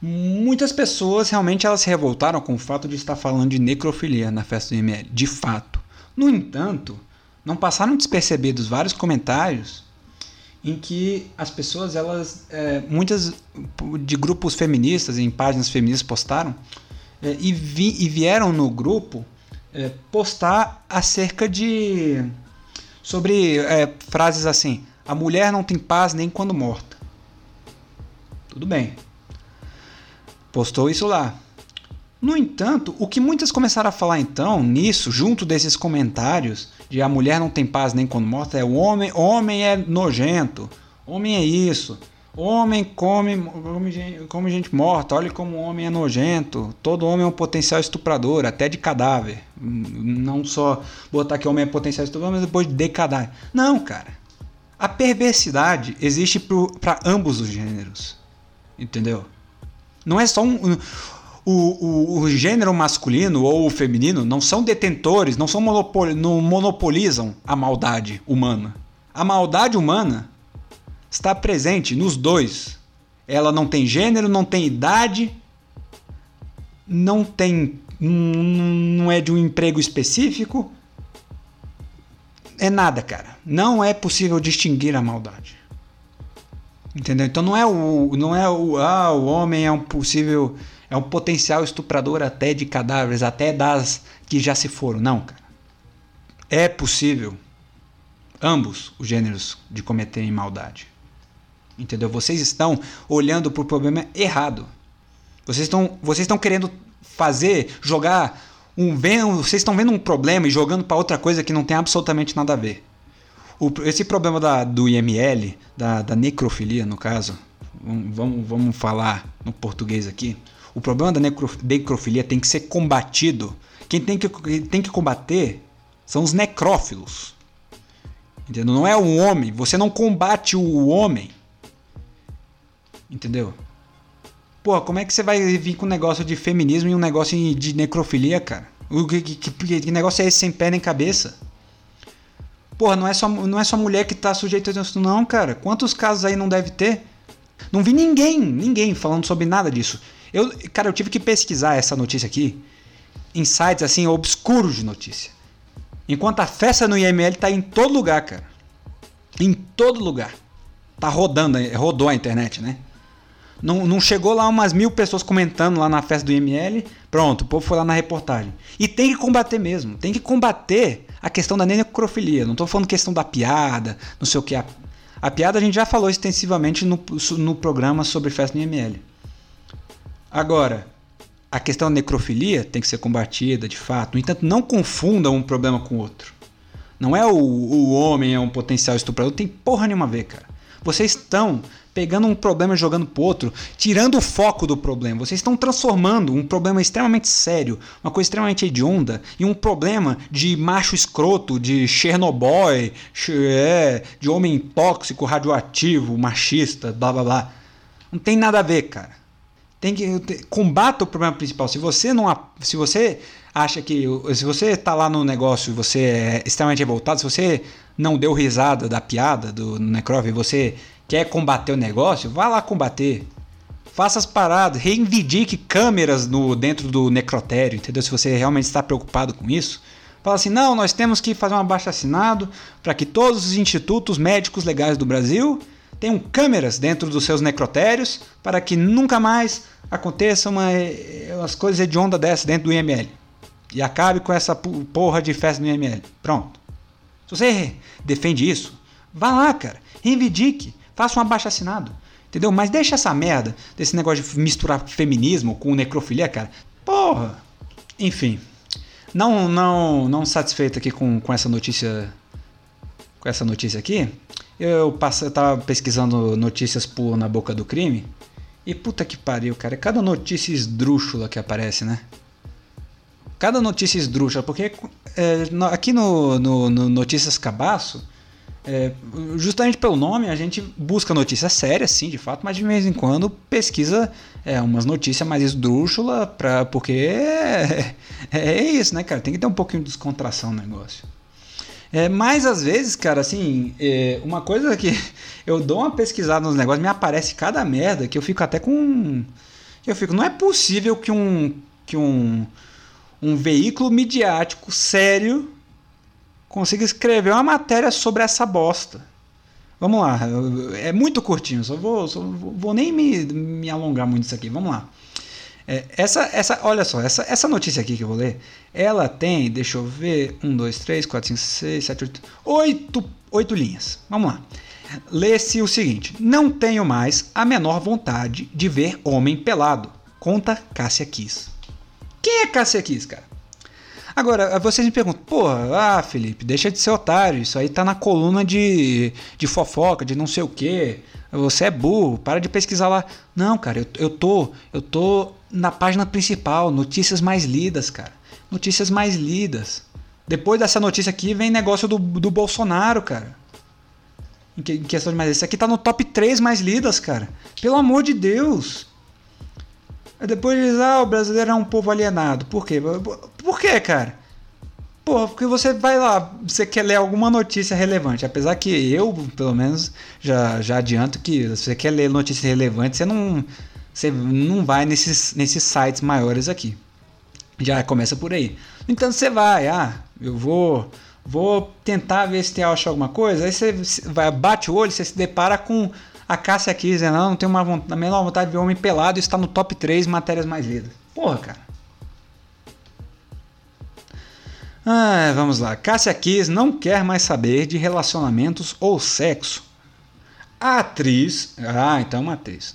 muitas pessoas realmente elas se revoltaram com o fato de estar falando de necrofilia na festa do IML, de fato. No entanto, não passaram despercebidos vários comentários em que as pessoas, elas, é, muitas de grupos feministas, em páginas feministas postaram é, e, vi, e vieram no grupo é, postar acerca de. sobre é, frases assim: a mulher não tem paz nem quando morta. Tudo bem. Postou isso lá. No entanto, o que muitas começaram a falar então, nisso, junto desses comentários, de a mulher não tem paz nem quando morta, é o homem, homem é nojento, homem é isso, Homem come, come, gente, come gente morta, olha como o homem é nojento. Todo homem é um potencial estuprador, até de cadáver. Não só botar que homem é potencial estuprador, mas depois de cadáver. Não, cara. A perversidade existe para ambos os gêneros. Entendeu? Não é só um. O, o, o, gênero masculino ou o feminino não são detentores, não são monopol, não monopolizam a maldade humana. A maldade humana está presente nos dois. Ela não tem gênero, não tem idade, não tem. não é de um emprego específico. É nada, cara. Não é possível distinguir a maldade. Entendeu? Então não é o. não é o. Ah, o homem é um possível. É um potencial estuprador até de cadáveres, até das que já se foram. Não, cara. É possível ambos os gêneros de cometerem maldade. Entendeu? Vocês estão olhando para o problema errado. Vocês estão, vocês estão querendo fazer, jogar um vocês estão vendo um problema e jogando para outra coisa que não tem absolutamente nada a ver. O, esse problema da, do IML, da, da necrofilia no caso, vamos, vamos falar no português aqui. O problema da necrofilia tem que ser combatido. Quem tem que, tem que combater são os necrófilos. Entendeu? Não é o homem. Você não combate o homem. Entendeu? Pô, como é que você vai vir com um negócio de feminismo e um negócio de necrofilia, cara? O que, que, que, negócio é esse sem pé nem cabeça? Porra, não é só, não é só mulher que tá sujeita a isso, não, cara. Quantos casos aí não deve ter? Não vi ninguém, ninguém falando sobre nada disso. Eu, cara, eu tive que pesquisar essa notícia aqui em sites assim obscuros de notícia. Enquanto a festa no IML tá em todo lugar, cara. Em todo lugar. Tá rodando, rodou a internet, né? Não, não chegou lá umas mil pessoas comentando lá na festa do IML. Pronto, o povo foi lá na reportagem. E tem que combater mesmo. Tem que combater a questão da necrofilia. Não estou falando questão da piada, não sei o que. A, a piada a gente já falou extensivamente no, no programa sobre festa do IML. Agora, a questão da necrofilia tem que ser combatida de fato. No entanto, não confunda um problema com o outro. Não é o, o homem é um potencial estuprador, tem porra nenhuma a ver, cara. Vocês estão pegando um problema e jogando pro outro, tirando o foco do problema. Vocês estão transformando um problema extremamente sério, uma coisa extremamente hedionda, em um problema de macho escroto, de Chernobyl, é, de homem tóxico, radioativo, machista, blá blá blá. Não tem nada a ver, cara. Tem que combata o problema principal. Se você não se você acha que se você está lá no negócio e você é extremamente revoltado, se você não deu risada da piada do Necrov, você quer combater o negócio, vá lá combater. Faça as paradas, reivindique câmeras no dentro do necrotério, entendeu? Se você realmente está preocupado com isso, fala assim: "Não, nós temos que fazer um abaixo assinado para que todos os institutos médicos legais do Brasil tenham câmeras dentro dos seus necrotérios para que nunca mais aconteça uma, umas coisas hediondas dessas dentro do IML. E acabe com essa porra de festa no IML. Pronto. Se você defende isso, Vá lá, cara. Reivindique. Faça um abaixo assinado. Entendeu? Mas deixa essa merda desse negócio de misturar feminismo com necrofilia, cara. Porra. Enfim. Não, não, não satisfeito aqui com, com essa notícia. Com essa notícia aqui. Eu, passe, eu tava pesquisando notícias por Na Boca do Crime. E puta que pariu, cara. Cada notícia esdrúxula que aparece, né? Cada notícia esdrúxula. Porque é, aqui no, no, no Notícias Cabaço é, justamente pelo nome, a gente busca notícias sérias, sim, de fato, mas de vez em quando pesquisa é, umas notícias mais esdrúxulas, pra, porque é, é, isso, né, cara? Tem que ter um pouquinho de descontração no negócio. É, mas às vezes, cara, assim, é, uma coisa que eu dou uma pesquisada nos negócios, me aparece cada merda que eu fico até com. Eu fico, não é possível que um, que um, um veículo midiático sério consiga escrever uma matéria sobre essa bosta. Vamos lá, é muito curtinho, só vou, só vou nem me, me alongar muito isso aqui. Vamos lá. É, essa, essa, olha só, essa, essa notícia aqui que eu vou ler, ela tem, deixa eu ver, 1, 2, 3, 4, 5, 6, 7, 8, 8, 8 linhas. Vamos lá. Lê-se o seguinte: Não tenho mais a menor vontade de ver homem pelado. Conta Cássia Kiss. Quem é Cássia Kiss, cara? Agora, vocês me perguntam, porra, ah, Felipe, deixa de ser otário, isso aí tá na coluna de, de fofoca, de não sei o quê. Você é burro, para de pesquisar lá. Não, cara, eu, eu tô, eu tô na página principal, notícias mais lidas, cara. Notícias mais lidas. Depois dessa notícia aqui vem negócio do, do Bolsonaro, cara. Em, que, em questão de mais. Esse aqui tá no top 3 mais lidas, cara. Pelo amor de Deus. Depois diz, ah, o brasileiro é um povo alienado. Por quê? Por quê, cara? Porra, porque você vai lá, você quer ler alguma notícia relevante. Apesar que eu, pelo menos, já, já adianto que você quer ler notícias relevantes, você não, você não vai nesses, nesses sites maiores aqui. Já começa por aí. Então você vai, ah, eu vou vou tentar ver se tem acha alguma coisa. Aí você vai, bate o olho, você se depara com a Cássia aqui dizendo, não, não tenho uma vontade, a menor vontade de ver homem pelado e está no top 3 matérias mais lidas. Porra, cara. Ah, vamos lá. Cássia Kiss não quer mais saber de relacionamentos ou sexo. Atriz, ah, então é uma atriz,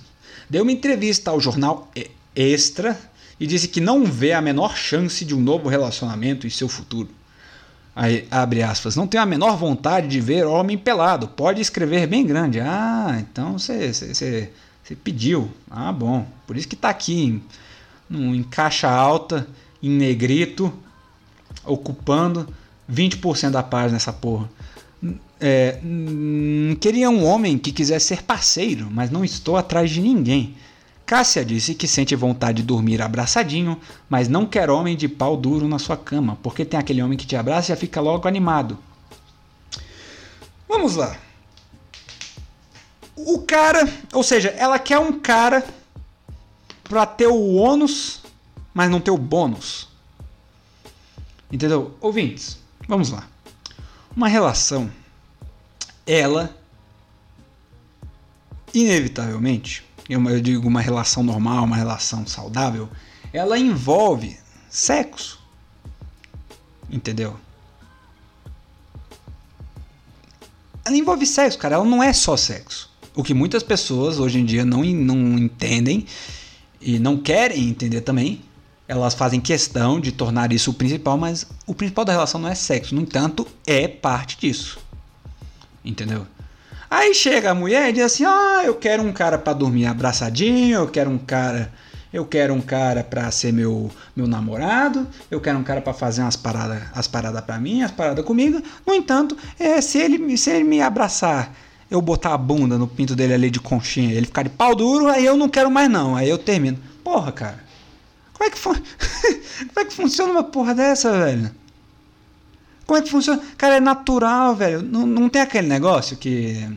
deu uma entrevista ao jornal Extra e disse que não vê a menor chance de um novo relacionamento em seu futuro. Aí, abre aspas, não tenho a menor vontade de ver homem pelado. Pode escrever bem grande. Ah, então você pediu. Ah, bom. Por isso que está aqui em, em caixa alta, em negrito, ocupando 20% da página essa porra. É, queria um homem que quisesse ser parceiro, mas não estou atrás de ninguém. Cássia disse que sente vontade de dormir abraçadinho, mas não quer homem de pau duro na sua cama, porque tem aquele homem que te abraça e já fica logo animado. Vamos lá. O cara, ou seja, ela quer um cara para ter o ônus, mas não ter o bônus. Entendeu? Ouvintes, vamos lá. Uma relação, ela, inevitavelmente, eu digo uma relação normal, uma relação saudável, ela envolve sexo. Entendeu? Ela envolve sexo, cara. Ela não é só sexo. O que muitas pessoas hoje em dia não, não entendem e não querem entender também. Elas fazem questão de tornar isso o principal, mas o principal da relação não é sexo. No entanto, é parte disso. Entendeu? Aí chega a mulher e diz assim: "Ah, eu quero um cara para dormir abraçadinho, eu quero um cara, eu quero um cara para ser meu meu namorado, eu quero um cara para fazer umas paradas, as paradas para mim, as paradas comigo. No entanto, é, se ele se ele me abraçar, eu botar a bunda no pinto dele ali de conchinha, ele ficar de pau duro, aí eu não quero mais não, aí eu termino. Porra, cara. Como é que, como é que funciona uma porra dessa, velho? Como é que funciona? Cara, é natural, velho. Não, não tem aquele negócio que.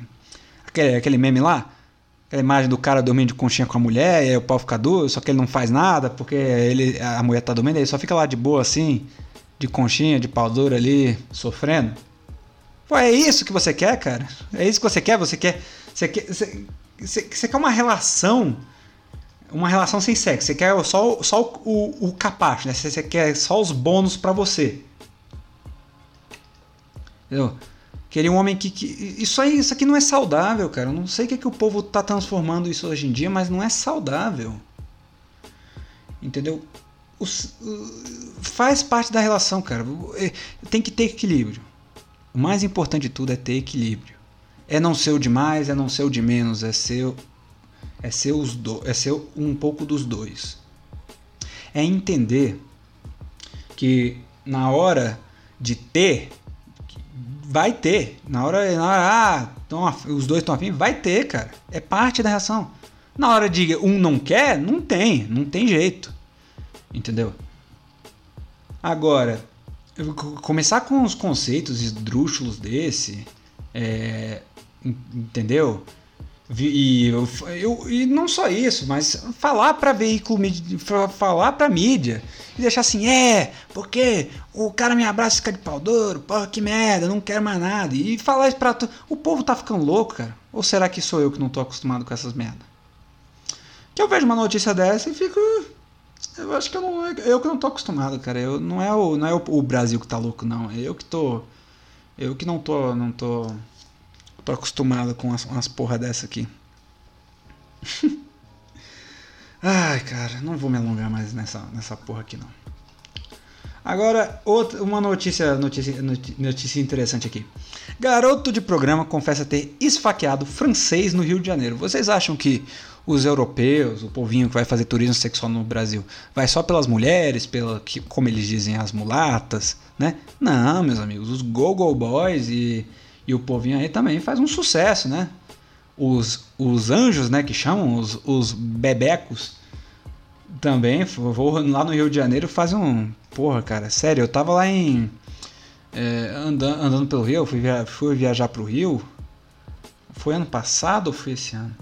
Aquele, aquele meme lá? Aquela imagem do cara dormindo de conchinha com a mulher, e aí o pau fica duro, só que ele não faz nada, porque ele, a mulher tá dormindo, ele só fica lá de boa assim, de conchinha, de pau duro ali, sofrendo. Pô, é isso que você quer, cara? É isso que você quer? Você quer. Você quer, você, você, você quer uma relação. Uma relação sem sexo. Você quer só, só o, o, o capacho, né? Você, você quer só os bônus para você. Entendeu? Queria um homem que, que. Isso aí, isso aqui não é saudável, cara. Eu não sei o que, é que o povo tá transformando isso hoje em dia, mas não é saudável. Entendeu? Os, faz parte da relação, cara. É, tem que ter equilíbrio. O mais importante de tudo é ter equilíbrio. É não ser o de mais, é não ser o de menos, é ser, é ser, os do, é ser um pouco dos dois. É entender que na hora de ter, vai ter. Na hora, na hora ah, tão, os dois estão afim, vai ter, cara. É parte da reação. Na hora de um não quer, não tem, não tem jeito. Entendeu? Agora, começar com os conceitos esdrúxulos desse, é, entendeu? E, eu, eu, e não só isso, mas falar para veículo, falar para mídia e deixar assim, é, porque o cara me abraça e fica de pau duro, porra, que merda, não quero mais nada. E falar isso pra tu. O povo tá ficando louco, cara? Ou será que sou eu que não tô acostumado com essas merda? Que eu vejo uma notícia dessa e fico. Eu acho que eu não. Eu que não tô acostumado, cara. Eu, não é, o, não é o, o Brasil que tá louco, não. É eu que tô. Eu que não tô. Não tô tô acostumado com umas, umas porra dessa aqui. Ai, cara, não vou me alongar mais nessa, nessa porra aqui não. Agora, outra, uma notícia, notícia, notícia interessante aqui. Garoto de programa confessa ter esfaqueado francês no Rio de Janeiro. Vocês acham que os europeus, o povinho que vai fazer turismo sexual no Brasil, vai só pelas mulheres, pela, como eles dizem, as mulatas, né? Não, meus amigos, os go-go boys e e o povinho aí também faz um sucesso, né? Os, os anjos, né, que chamam, os, os bebecos, também, vou lá no Rio de Janeiro faz um... Porra, cara, sério, eu tava lá em... É, andando, andando pelo Rio, fui, via, fui viajar pro Rio. Foi ano passado ou foi esse ano?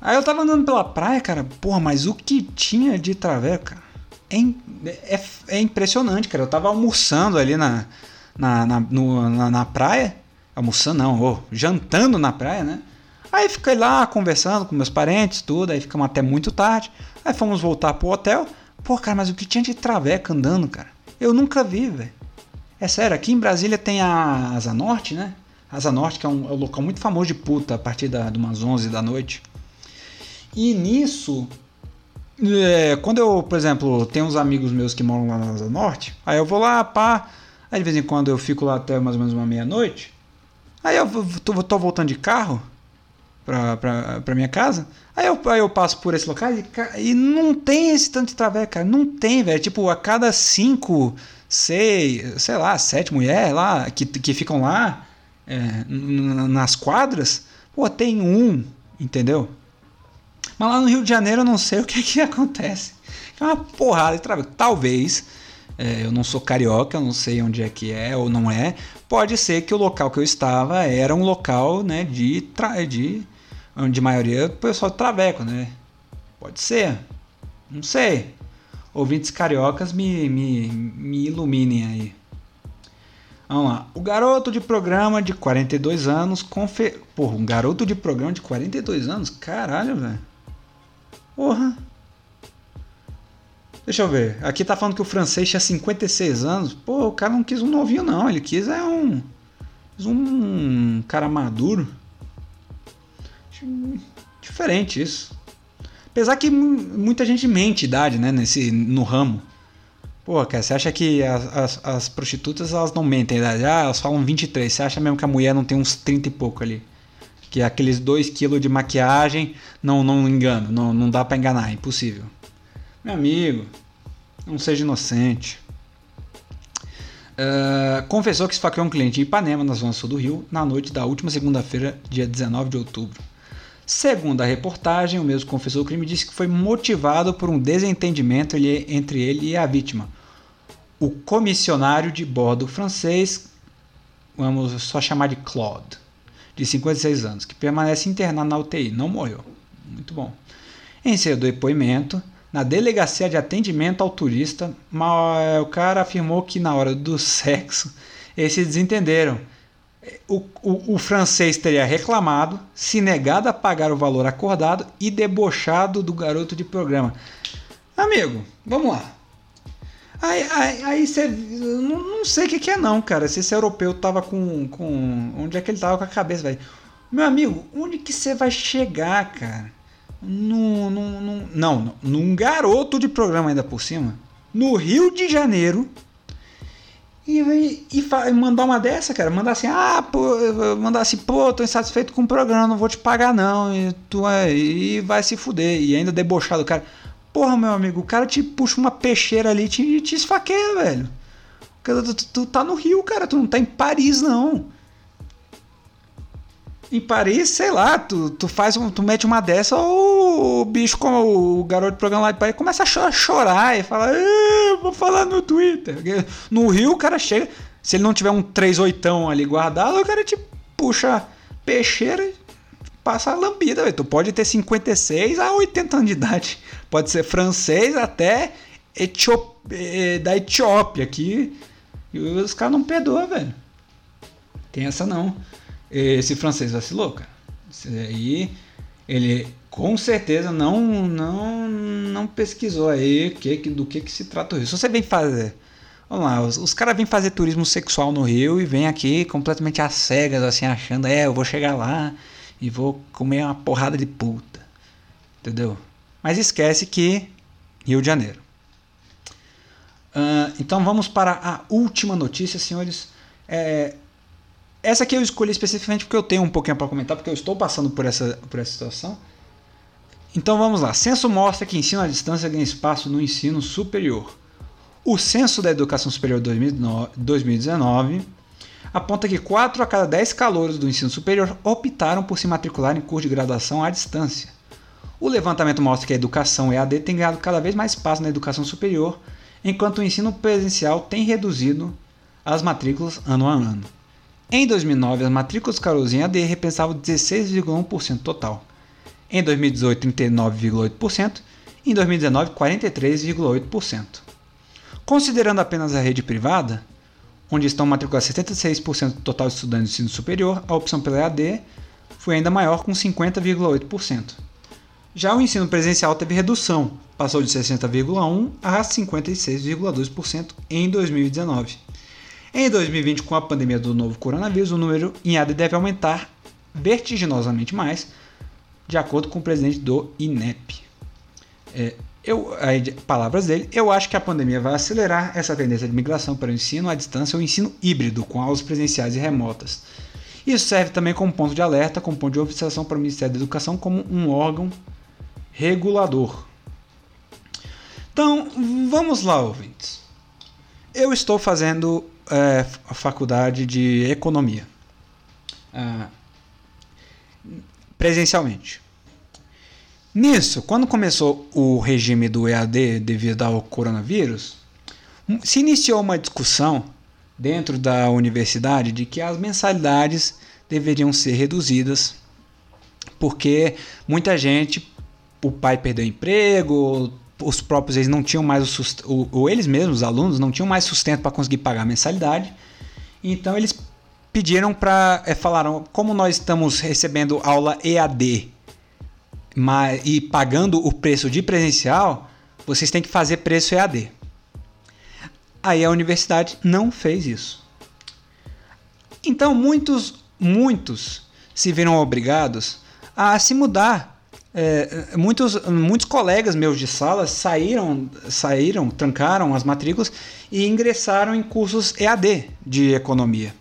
Aí eu tava andando pela praia, cara, porra, mas o que tinha de traveco, cara? É, é, é impressionante, cara. Eu tava almoçando ali na, na, na, no, na, na praia, almoçando não, jantando na praia, né? Aí fiquei lá conversando com meus parentes, tudo, aí ficamos até muito tarde. Aí fomos voltar pro hotel. Pô, cara, mas o que tinha de traveca andando, cara? Eu nunca vi, velho. É sério, aqui em Brasília tem a Asa Norte, né? Asa Norte, que é um, é um local muito famoso de puta a partir da, de umas 11 da noite. E nisso, é, quando eu, por exemplo, tenho uns amigos meus que moram lá na Asa Norte, aí eu vou lá, pá, Aí de vez em quando eu fico lá até mais ou menos uma meia-noite. Aí eu tô, tô, voltando de carro pra, pra, pra minha casa. Aí eu, aí eu passo por esse local e, e não tem esse tanto de traveco, cara. Não tem, velho. Tipo, a cada cinco, seis, sei lá, sete mulheres lá que, que ficam lá é, nas quadras, pô, tem um, entendeu? Mas lá no Rio de Janeiro eu não sei o que é que acontece. É uma porrada de traveco. Talvez é, eu não sou carioca, não sei onde é que é ou não é. Pode ser que o local que eu estava era um local né, de, tra de onde a maioria do pessoal de traveco, né? Pode ser, não sei. Ouvintes cariocas me, me, me iluminem aí. Vamos lá. O garoto de programa de 42 anos. Confe... Porra, um garoto de programa de 42 anos? Caralho, velho. Porra. Deixa eu ver. Aqui tá falando que o francês tinha 56 anos. Pô, o cara não quis um novinho, não. Ele quis é um. Um cara maduro. Diferente isso. Apesar que muita gente mente idade, né? Nesse, no ramo. Pô, cara, você acha que as, as, as, prostitutas elas não mentem a idade? Ah, elas falam 23. Você acha mesmo que a mulher não tem uns 30 e pouco ali? Que aqueles 2 kg de maquiagem não, não engano, não, não dá para enganar, é impossível. Meu amigo, não seja inocente. Uh, confessou que esfaqueou um cliente em Ipanema, na zona sul do Rio, na noite da última segunda-feira, dia 19 de outubro. Segundo a reportagem, o mesmo confessou o crime e disse que foi motivado por um desentendimento entre ele e a vítima. O comissionário de bordo francês, vamos só chamar de Claude, de 56 anos, que permanece internado na UTI, não morreu. Muito bom. Em seu depoimento, na delegacia de atendimento ao turista, o cara afirmou que na hora do sexo eles se desentenderam. O, o, o, francês teria reclamado, se negado a pagar o valor acordado e debochado do garoto de programa. Amigo, vamos lá. Aí, aí, aí você. Não, não sei o que, que é, não, cara. Se esse europeu tava com. com onde é que ele tava com a cabeça, velho? Meu amigo, onde que você vai chegar, cara? Num, num, num, não, num garoto de programa ainda por cima. No Rio de Janeiro. E, e, e mandar uma dessa, cara. Mandar assim, ah, pô, mandar assim, pô, tô insatisfeito com o programa, não vou te pagar, não. E, tu é, e vai se fuder. E ainda debochado, cara. Porra, meu amigo, o cara te puxa uma peixeira ali e te, te esfaqueia, velho. Tu, tu, tu tá no Rio, cara, tu não tá em Paris, não. Em Paris, sei lá, tu, tu faz um, tu mete uma dessa, ou o bicho, como o garoto do programa lá de Paris, começa a chorar e fala, vou falar no Twitter. No Rio, o cara chega, se ele não tiver um 38 ali guardado, o cara te puxa peixeira e passa a lambida. Véio. Tu pode ter 56 a 80 anos de idade. Pode ser francês até Etiop... Eh, da Etiópia, que os caras não perdoam, velho. Tem essa não. Esse francês vacilou, cara. Esse aí, ele com certeza não não não pesquisou aí que, do que, que se trata o Rio. Se você vem fazer. Vamos lá, os, os caras vêm fazer turismo sexual no Rio e vêm aqui completamente às cegas, assim, achando, é, eu vou chegar lá e vou comer uma porrada de puta. Entendeu? Mas esquece que Rio de Janeiro. Uh, então vamos para a última notícia, senhores. É, essa aqui eu escolhi especificamente porque eu tenho um pouquinho para comentar, porque eu estou passando por essa, por essa situação. Então vamos lá. Censo mostra que ensino à distância ganha espaço no ensino superior. O Censo da Educação Superior 2019 aponta que 4 a cada 10 calouros do ensino superior optaram por se matricular em curso de graduação à distância. O levantamento mostra que a educação EAD tem ganhado cada vez mais espaço na educação superior, enquanto o ensino presencial tem reduzido as matrículas ano a ano. Em 2009, as matrículas em AD repensavam 16,1% total. Em 2018, 39,8%. Em 2019, 43,8%. Considerando apenas a rede privada, onde estão matriculados 76% do total de estudantes de ensino superior, a opção pela EAD foi ainda maior, com 50,8%. Já o ensino presencial teve redução, passou de 60,1% a 56,2% em 2019. Em 2020, com a pandemia do novo coronavírus, o número em AD deve aumentar vertiginosamente mais, de acordo com o presidente do INEP. É, eu, aí, palavras dele, eu acho que a pandemia vai acelerar essa tendência de migração para o ensino à distância ou ensino híbrido, com aulas presenciais e remotas. Isso serve também como ponto de alerta, como ponto de observação para o Ministério da Educação como um órgão regulador. Então, vamos lá, ouvintes. Eu estou fazendo é, a faculdade de economia. Ah, presencialmente. Nisso, quando começou o regime do EAD devido ao coronavírus, se iniciou uma discussão dentro da universidade de que as mensalidades deveriam ser reduzidas, porque muita gente, o pai perdeu emprego, os próprios eles não tinham mais o sustento, ou eles mesmos, os alunos, não tinham mais sustento para conseguir pagar a mensalidade. Então eles pediram para, é, falaram, como nós estamos recebendo aula EAD mas, e pagando o preço de presencial, vocês têm que fazer preço EAD. Aí a universidade não fez isso. Então muitos, muitos se viram obrigados a se mudar é, muitos, muitos colegas meus de sala saíram, saíram, trancaram as matrículas e ingressaram em cursos EAD de economia.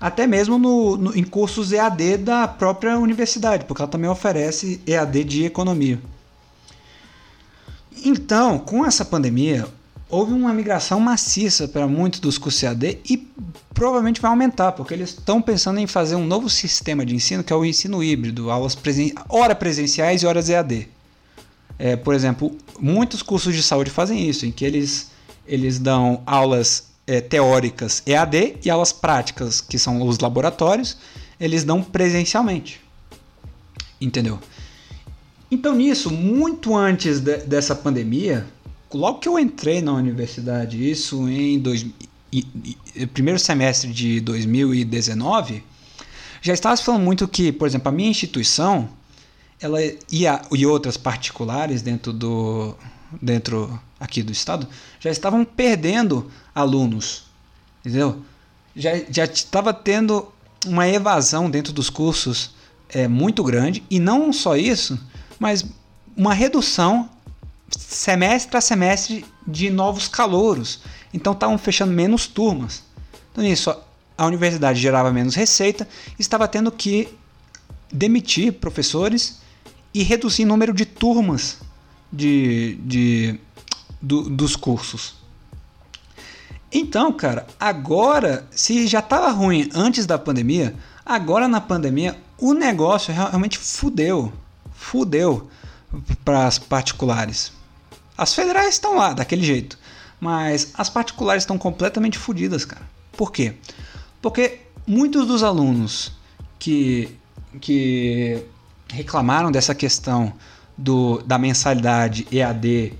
Até mesmo no, no, em cursos EAD da própria universidade, porque ela também oferece EAD de economia. Então, com essa pandemia, houve uma migração maciça para muitos dos cursos EAD e provavelmente vai aumentar, porque eles estão pensando em fazer um novo sistema de ensino, que é o ensino híbrido, aulas presen horas presenciais e horas EAD. É, por exemplo, muitos cursos de saúde fazem isso, em que eles, eles dão aulas é, teóricas EAD e aulas práticas, que são os laboratórios, eles dão presencialmente. Entendeu? Então, nisso, muito antes de, dessa pandemia, logo que eu entrei na universidade, isso em dois, primeiro semestre de 2019, já estava falando muito que, por exemplo, a minha instituição ela e, a, e outras particulares dentro do dentro aqui do estado já estavam perdendo alunos, entendeu? Já já estava tendo uma evasão dentro dos cursos é, muito grande e não só isso, mas uma redução semestre a semestre de novos calouros. Então estavam fechando menos turmas. Então isso a universidade gerava menos receita, estava tendo que demitir professores e reduzir o número de turmas de, de, do, dos cursos. Então, cara, agora, se já estava ruim antes da pandemia, agora na pandemia o negócio realmente fudeu. Fudeu para as particulares. As federais estão lá, daquele jeito. Mas as particulares estão completamente fodidas, cara. Por quê? Porque muitos dos alunos que, que reclamaram dessa questão do, da mensalidade EAD,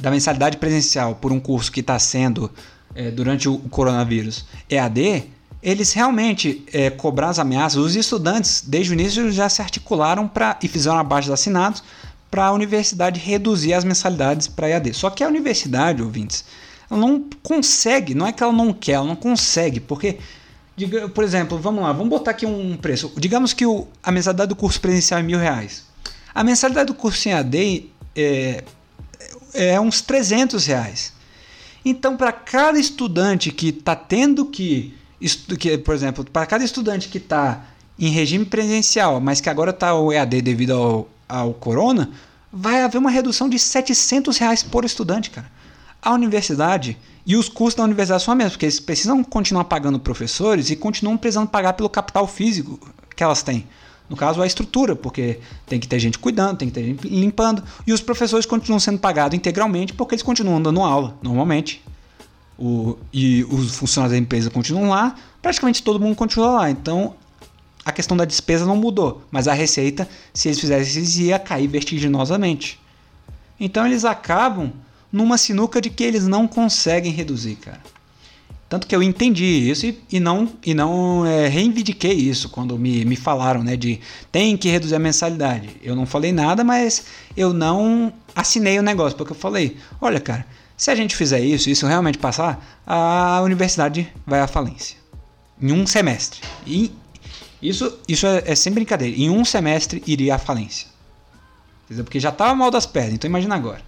da mensalidade presencial por um curso que está sendo é, durante o coronavírus EAD, eles realmente é, cobraram as ameaças. Os estudantes, desde o início, já se articularam pra, e fizeram abaixo assinados para a universidade reduzir as mensalidades para EAD. Só que a universidade, ouvintes, ela não consegue, não é que ela não quer, ela não consegue, porque, diga, por exemplo, vamos lá, vamos botar aqui um preço. Digamos que o, a mensalidade do curso presencial é mil reais. A mensalidade do curso em EAD é, é uns 300 reais. Então, para cada estudante que está tendo que, que, por exemplo, para cada estudante que está em regime presencial, mas que agora está o EAD devido ao, ao corona, vai haver uma redução de 700 reais por estudante, cara. A universidade e os custos da universidade são a mesma, porque eles precisam continuar pagando professores e continuam precisando pagar pelo capital físico que elas têm. No caso, a estrutura, porque tem que ter gente cuidando, tem que ter gente limpando, e os professores continuam sendo pagados integralmente porque eles continuam dando aula, normalmente. O, e os funcionários da empresa continuam lá, praticamente todo mundo continua lá. Então, a questão da despesa não mudou, mas a receita, se eles fizessem isso, ia cair vertiginosamente. Então eles acabam numa sinuca de que eles não conseguem reduzir, cara. Tanto que eu entendi isso e, e não, e não é, reivindiquei isso quando me, me falaram né, de tem que reduzir a mensalidade. Eu não falei nada, mas eu não assinei o negócio, porque eu falei: olha, cara, se a gente fizer isso, isso realmente passar, a universidade vai à falência. Em um semestre. E isso, isso é, é sem brincadeira. Em um semestre iria à falência. Porque já estava mal das pernas, então imagina agora.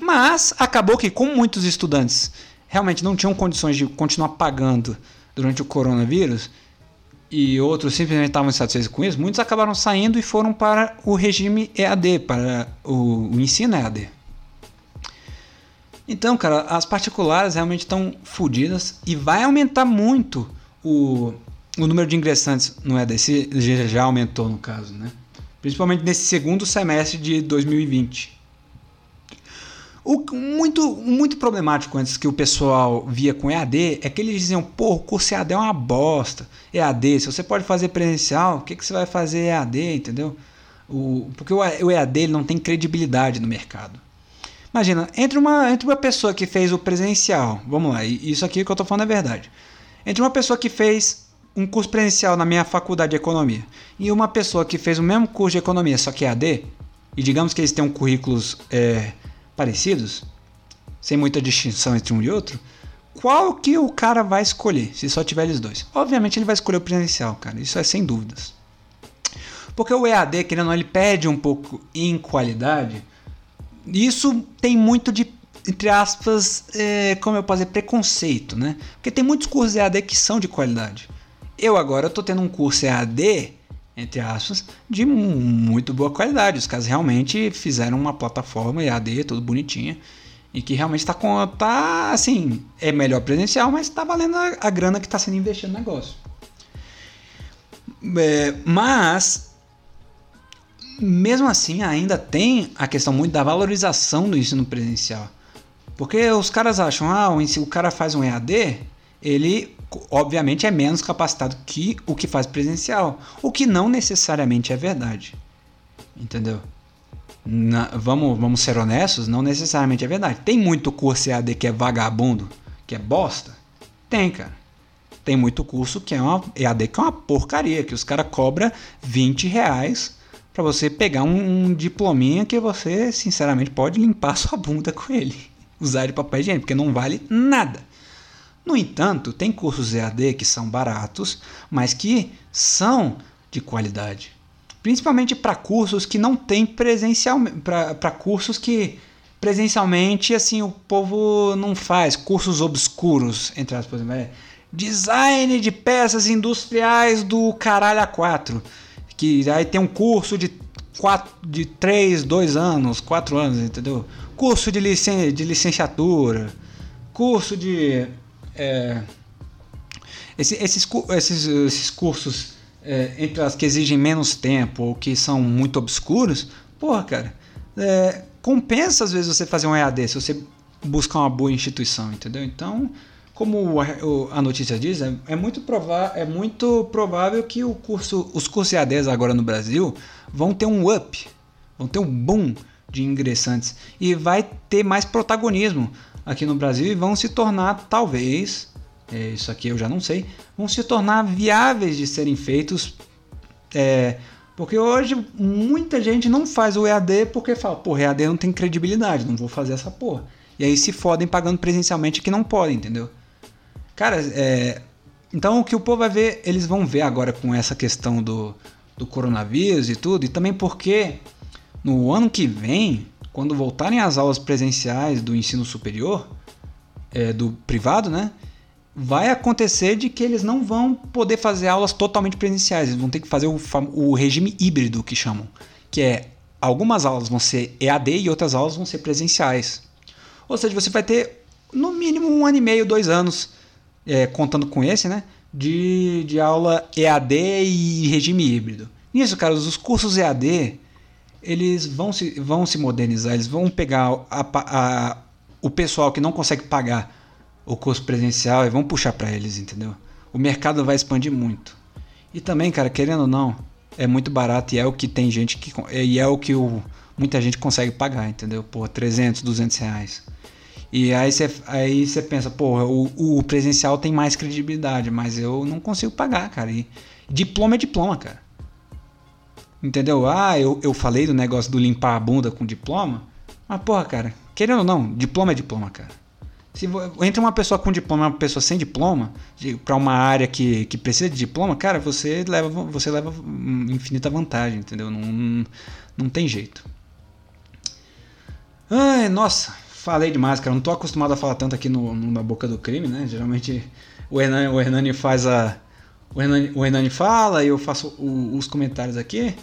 Mas acabou que, como muitos estudantes realmente não tinham condições de continuar pagando durante o coronavírus, e outros simplesmente estavam insatisfeitos com isso, muitos acabaram saindo e foram para o regime EAD, para o, o ensino EAD. Então, cara, as particulares realmente estão fodidas e vai aumentar muito o, o número de ingressantes no EDC já aumentou no caso, né? Principalmente nesse segundo semestre de 2020. O muito, muito problemático antes que o pessoal via com EAD é que eles diziam, pô, o curso EAD é uma bosta. EAD, se você pode fazer presencial, o que, que você vai fazer EAD, entendeu? O, porque o EAD ele não tem credibilidade no mercado. Imagina, entre uma, entre uma pessoa que fez o presencial, vamos lá, isso aqui que eu estou falando é verdade. Entre uma pessoa que fez um curso presencial na minha faculdade de economia e uma pessoa que fez o mesmo curso de economia, só que AD, e digamos que eles tenham currículos é, parecidos, sem muita distinção entre um e outro, qual que o cara vai escolher se só tiver eles dois? Obviamente ele vai escolher o presencial, cara, isso é sem dúvidas. Porque o EAD, querendo ou não, ele perde um pouco em qualidade. Isso tem muito de, entre aspas, é, como eu posso dizer, preconceito, né? Porque tem muitos cursos EAD que são de qualidade. Eu agora estou tendo um curso EAD, entre aspas, de muito boa qualidade. Os caras realmente fizeram uma plataforma EAD, tudo bonitinha. E que realmente está com. tá assim. É melhor presencial, mas está valendo a, a, grana que está sendo investida no negócio. É, mas mesmo assim ainda tem a questão muito da valorização do ensino presencial. Porque os caras acham, ah, o cara faz um EAD, ele obviamente é menos capacitado que o que faz presencial, o que não necessariamente é verdade. Entendeu? Na, vamos, vamos ser honestos, não necessariamente é verdade. Tem muito curso EAD que é vagabundo, que é bosta? Tem, cara. Tem muito curso que é uma EAD que é uma porcaria, que os caras cobram 20 reais para você pegar um, um diplominha que você, sinceramente, pode limpar sua bunda com ele. Usar de papel higiênico, porque não vale nada. No entanto, tem cursos EAD que são baratos, mas que são de qualidade. Principalmente para cursos que não tem presencialmente, para cursos que presencialmente assim o povo não faz, cursos obscuros, entre aspas, é, design de peças industriais do caralho A4, que aí tem um curso de quatro, de 3, 2 anos, 4 anos, entendeu? Curso de, licen de licenciatura, curso de é, esse, esses, esses, esses cursos é, entre as que exigem menos tempo ou que são muito obscuros, porra, cara, é, compensa às vezes você fazer um EAD se você buscar uma boa instituição, entendeu? Então, como a notícia diz, é, é muito, é muito provável que o curso, os cursos EADs agora no Brasil vão ter um up, vão ter um boom de ingressantes e vai ter mais protagonismo aqui no Brasil e vão se tornar, talvez, é, isso aqui eu já não sei, vão se tornar viáveis de serem feitos. É, porque hoje muita gente não faz o EAD porque fala, pô, EAD não tem credibilidade, não vou fazer essa porra. E aí se fodem pagando presencialmente que não podem, entendeu? Cara, é, então o que o povo vai ver, eles vão ver agora com essa questão do, do coronavírus e tudo, e também porque no ano que vem, quando voltarem as aulas presenciais do ensino superior, é, do privado, né? vai acontecer de que eles não vão poder fazer aulas totalmente presenciais, eles vão ter que fazer o, o regime híbrido que chamam, que é algumas aulas vão ser EAD e outras aulas vão ser presenciais. Ou seja, você vai ter no mínimo um ano e meio, dois anos, é, contando com esse, né? De, de aula EAD e regime híbrido. Nisso, cara, os cursos EAD eles vão se, vão se modernizar, eles vão pegar a, a, o pessoal que não consegue pagar o curso presencial e vão puxar para eles, entendeu? O mercado vai expandir muito. E também, cara, querendo ou não, é muito barato e é o que tem gente que e é o que o, muita gente consegue pagar, entendeu? Pô, 300, 200 reais. E aí você aí pensa, pô, o, o presencial tem mais credibilidade, mas eu não consigo pagar, cara. E diploma é diploma, cara. Entendeu? Ah, eu, eu falei do negócio do limpar a bunda com diploma. Mas, porra, cara, querendo ou não, diploma é diploma, cara. Se entra uma pessoa com diploma e uma pessoa sem diploma, para uma área que, que precisa de diploma, cara, você leva, você leva infinita vantagem, entendeu? Não, não, não tem jeito. Ai, nossa, falei demais, cara. Não tô acostumado a falar tanto aqui no, no na boca do crime, né? Geralmente o Hernani, o Hernani faz a. O Hernani, o Hernani fala e eu faço o, os comentários aqui.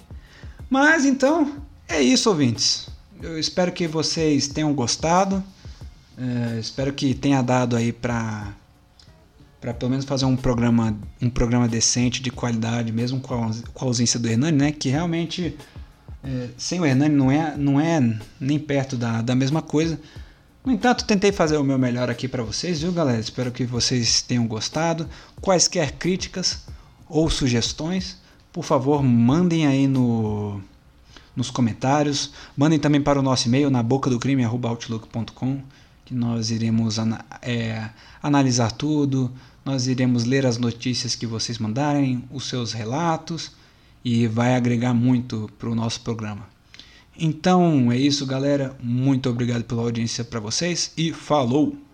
Mas então, é isso, ouvintes. Eu espero que vocês tenham gostado. É, espero que tenha dado aí para para pelo menos fazer um programa um programa decente de qualidade mesmo com a, com a ausência do Hernani, né? Que realmente é, sem o Hernani não é não é nem perto da, da mesma coisa. No entanto, tentei fazer o meu melhor aqui para vocês, viu, galera? Espero que vocês tenham gostado. Quaisquer críticas ou sugestões, por favor, mandem aí no nos comentários. Mandem também para o nosso e-mail na boca do crime que nós iremos é, analisar tudo, nós iremos ler as notícias que vocês mandarem, os seus relatos e vai agregar muito para o nosso programa. Então é isso, galera. Muito obrigado pela audiência para vocês e falou!